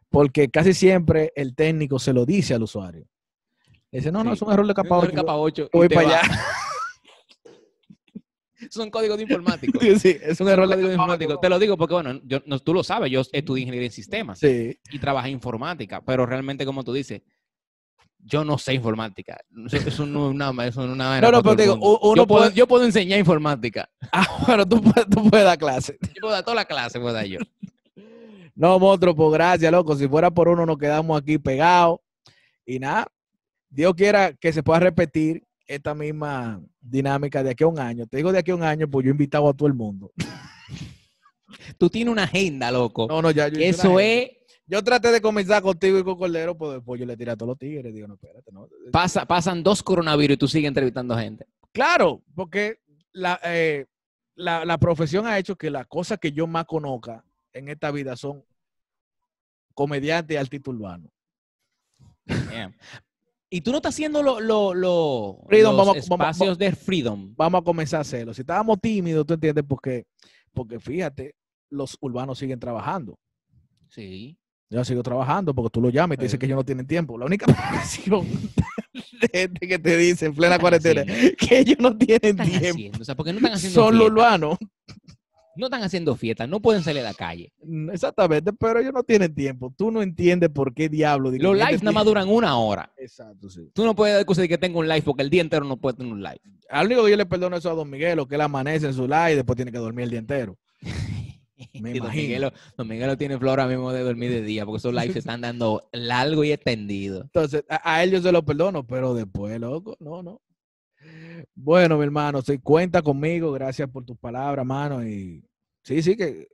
Porque casi siempre el técnico se lo dice al usuario. Le dice, no, no, Sí. es un error de capa Error 8. capa 8. voy para va. allá. Son códigos de informáticos. sí, es un error de Códigos de. 8. Te lo digo porque, bueno, yo, no, tú lo sabes, yo estudié ingeniería en sistemas Sí, y trabajé en informática, pero realmente, como tú dices, yo no sé informática. Eso, no es una, eso no es una vaina No, no, pero digo, uno yo, puedo, puede- yo puedo enseñar informática. Ah, bueno, tú puedes, tú puedes dar clase. Yo puedo dar toda la clase, puedo dar yo. No, monstruo, pues gracias, loco. Si fuera por uno, nos quedamos aquí pegados. Y nada, Dios quiera que se pueda repetir esta misma dinámica de aquí a un año. Te digo de aquí a un año, pues yo he invitado a todo el mundo. Tú tienes una agenda, loco. No, no, ya yo Eso es. Yo traté de comenzar contigo y con Cordero, pues después yo le tiré a todos los tigres. Digo, no, espérate, no. pasa, pasan dos coronavirus y tú sigues entrevistando gente. Claro, porque la, eh, la, la profesión ha hecho que las cosas que yo más conozca en esta vida son comediante y artista urbano. Damn. Y tú no estás haciendo lo, lo, lo- Freedom, los vamos- vamos- espacios de freedom. vamos a comenzar a hacerlo. Si estábamos tímidos, tú entiendes por qué. Porque fíjate, los urbanos siguen trabajando. Sí. Yo sigo trabajando porque tú lo llamas y te dices que ellos no tienen tiempo. La única profesión de gente que te dice en plena cuarentena que ellos no ¿Qué tienen están tiempo. haciendo? O sea, ¿por qué no están haciendo Son los urbanos. No están haciendo fiesta, no pueden salir a la calle. Mm, Exactamente, pero ellos no tienen tiempo. Tú no entiendes por qué diablo. Los lives nada más duran una hora. Exacto, sí. Tú no puedes decir que tengo un live porque el día entero no puedes tener un live. Al único que yo le perdono eso a Don Miguelo, que él amanece en su live y después tiene que dormir el día entero. Me Don tiene flor ahora mismo de dormir de día porque esos lives se están dando largo y extendido. Entonces, a, a él yo se lo perdono, pero después, loco, no, no. Bueno, mi hermano, sí, cuenta conmigo, gracias por tus palabras, mano. Y sí, sí, que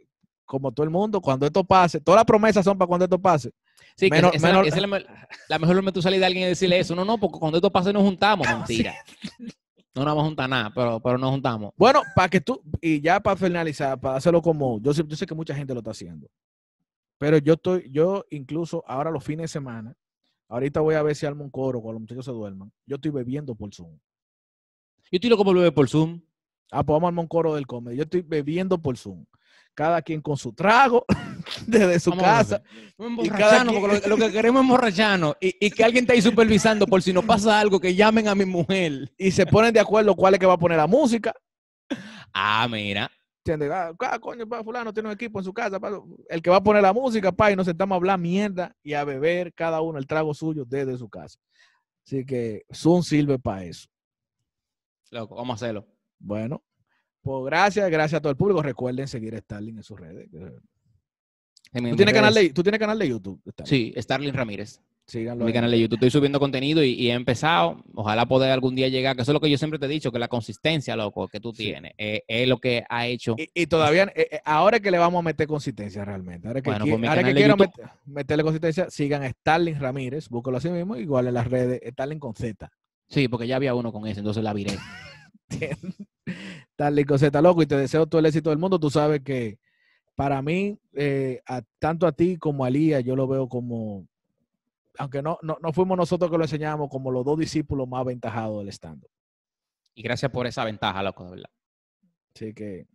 como todo el mundo, cuando esto pase, todas las promesas son para cuando esto pase. Sí, que Menos- esa es la- menos- esa es la, me- la mejor forma de tú salir de alguien y decirle eso. No, no, porque cuando esto pase nos juntamos. Mentira. No nos vamos a juntar nada, pero, pero nos juntamos. Bueno, para que tú, y ya para finalizar, para hacerlo como, yo sé, yo sé que mucha gente lo está haciendo, pero yo estoy, yo incluso ahora los fines de semana, ahorita voy a ver si armo un coro cuando los muchachos se duerman, yo estoy bebiendo por Zoom. Yo estoy loco por beber por Zoom. Ah, pues vamos a armar un coro del comedy. Yo estoy bebiendo por Zoom. Cada quien con su trago, desde su Vamos casa. Y cada quien- lo, lo que queremos es emborracharnos. Y, y que alguien esté ahí supervisando por si nos pasa algo, que llamen a mi mujer. Y se ponen de acuerdo cuál es que va a poner la música. Ah, mira. ¿Entiendes? Ah, ah, coño, pa, fulano tiene un equipo en su casa. pa, el que va a poner la música, pa, y nos sentamos a hablar mierda y a beber cada uno el trago suyo desde su casa. Así que Zoom sirve para eso. Loco, vamos a hacerlo. Bueno, pues gracias, gracias a todo el público. Recuerden seguir a Starling en sus redes. En ¿Tú tienes, canal de, ¿Tú tienes canal de YouTube? Starling? Sí, Starling Ramírez. Síganlo. mi ahí. canal de YouTube. Estoy subiendo contenido y, y he empezado. Ojalá poder algún día llegar, que eso es lo que yo siempre te he dicho, que la consistencia, loco, que tú Sí. tienes, eh, es lo que ha hecho. Y, y todavía, eh, eh, ahora es que le vamos a meter consistencia realmente. Ahora que, Bueno, qui- pues ahora que quiero meterle consistencia, sigan a Starling Ramírez, búscalo así mismo, igual en las redes, Starling con Z. Sí, porque ya había uno con ese, entonces la viré. Tal y coseta loco, y te deseo todo el éxito del mundo. Tú sabes que para mí, eh, tanto a ti como a Lía, yo lo veo como, aunque no, no, no fuimos nosotros que lo enseñamos, como los dos discípulos más aventajados del stand. -up. Y gracias por esa ventaja, loco, de verdad. Así que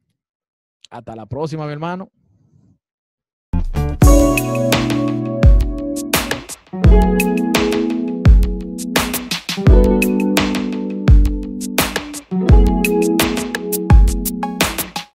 hasta la próxima, mi hermano.